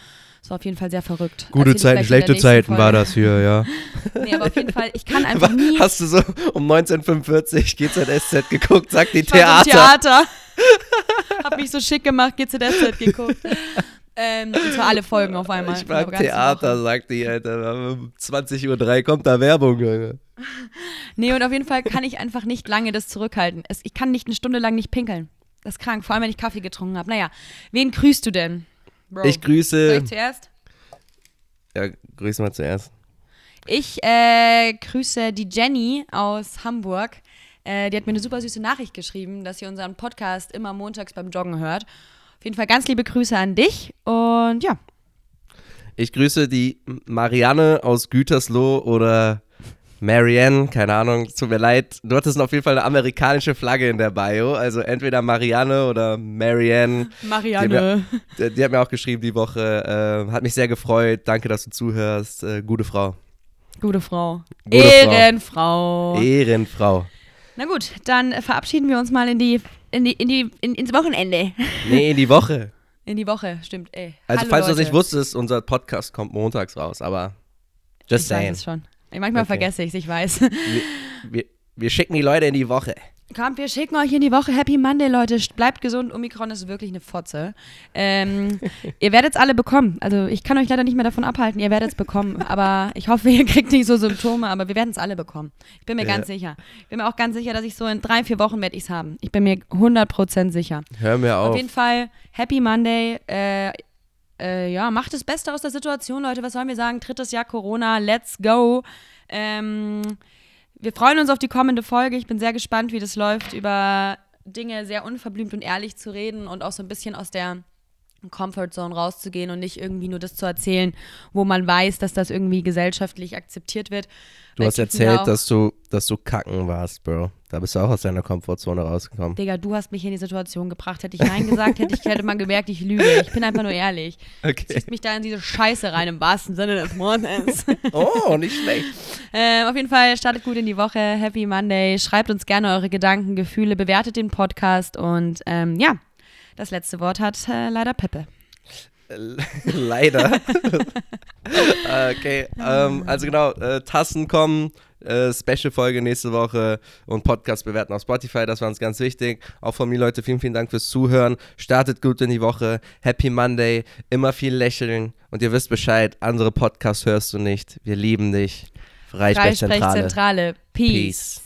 Es war auf jeden Fall sehr verrückt. Gute Erzähl Zeiten, schlechte Zeiten war Folge. das hier, ja. Nee, aber auf jeden Fall, ich kann einfach nie. Hast du so um 1945 GZSZ geguckt, sagt die Ich war Theater. im Theater. Hab mich so schick gemacht, GZSZ geguckt. ähm, und zwar alle Folgen auf einmal. Ich der mag ganzen Theater, Woche. sagt die, Alter. Um 20.03 Uhr kommt da Werbung. Nee, und auf jeden Fall kann ich einfach nicht lange das zurückhalten. Es, ich kann nicht eine Stunde lang nicht pinkeln. Das ist krank, vor allem wenn ich Kaffee getrunken habe. Naja, wen grüßt du denn? Bro. Ich Soll grüße. ich zuerst? Ja, grüß mal zuerst. Ich äh, grüße die Jenny aus Hamburg. Äh, die hat mir eine super süße Nachricht geschrieben, dass sie unseren Podcast immer montags beim Joggen hört. Auf jeden Fall ganz liebe Grüße an dich und ja, Ich grüße die Marianne aus Gütersloh oder Marianne, keine Ahnung, tut mir leid. Du hattest auf jeden Fall eine amerikanische Flagge in der Bio. Also entweder Marianne oder Marianne. Marianne. Die, die hat mir auch geschrieben die Woche. Äh, hat mich sehr gefreut. Danke, dass du zuhörst. Äh, gute Frau. Gute Frau. Gute Frau. Ehrenfrau. Ehrenfrau. Na gut, dann äh, verabschieden wir uns mal in die, in die, in die, in, ins Wochenende. Nee, in die Woche. In die Woche, stimmt, ey. Also, Hallo, falls du es Leute. nicht wusstest, unser Podcast kommt montags raus, aber Just ich saying. weiß es schon. Manchmal Okay. vergesse ich es, ich weiß. Wir, wir, wir schicken die Leute in die Woche. Kommt, wir schicken euch in die Woche Happy Monday, Leute. Bleibt gesund. Omikron ist wirklich eine Fotze. Ähm, ihr werdet es alle bekommen. Also ich kann euch leider nicht mehr davon abhalten. Ihr werdet es bekommen. Aber ich hoffe, ihr kriegt nicht so Symptome. Aber wir werden es alle bekommen. Ich bin mir Ja. ganz sicher. Ich bin mir auch ganz sicher, dass ich so in drei, vier Wochen werde ich es haben. Ich bin mir 100% sicher. Hör mir Auf auf. jeden Fall Happy Monday. Äh, äh, ja, macht das Beste aus der Situation, Leute. Was sollen wir sagen? Drittes Jahr Corona. Let's go. Ähm, wir freuen uns auf die kommende Folge. Ich bin sehr gespannt, wie das läuft, über Dinge sehr unverblümt und ehrlich zu reden und auch so ein bisschen aus der Comfortzone rauszugehen und nicht irgendwie nur das zu erzählen, wo man weiß, dass das irgendwie gesellschaftlich akzeptiert wird. Du Weil hast erzählt, auch- dass du, dass du kacken warst, Bro. Da bist du auch aus deiner Komfortzone rausgekommen. Digga, du hast mich in die Situation gebracht. Hätte ich Nein gesagt, hätte, ich, hätte man gemerkt, ich lüge. Ich bin einfach nur ehrlich. Okay. Ziehst mich da in diese Scheiße rein, im wahrsten Sinne des Wortes. Oh, nicht schlecht. äh, auf jeden Fall startet gut in die Woche. Happy Monday. Schreibt uns gerne eure Gedanken, Gefühle, bewertet den Podcast und ähm, ja, das letzte Wort hat äh, leider Peppe. Leider. okay, ähm, also genau, äh, Tassen kommen, äh, Special-Folge nächste Woche und Podcast bewerten auf Spotify, das war uns ganz wichtig. Auch von mir, Leute, vielen, vielen Dank fürs Zuhören. Startet gut in die Woche. Happy Monday, immer viel lächeln und ihr wisst Bescheid, andere Podcasts hörst du nicht. Wir lieben dich. Freisprechzentrale. Freisprechzentrale. Peace. Peace.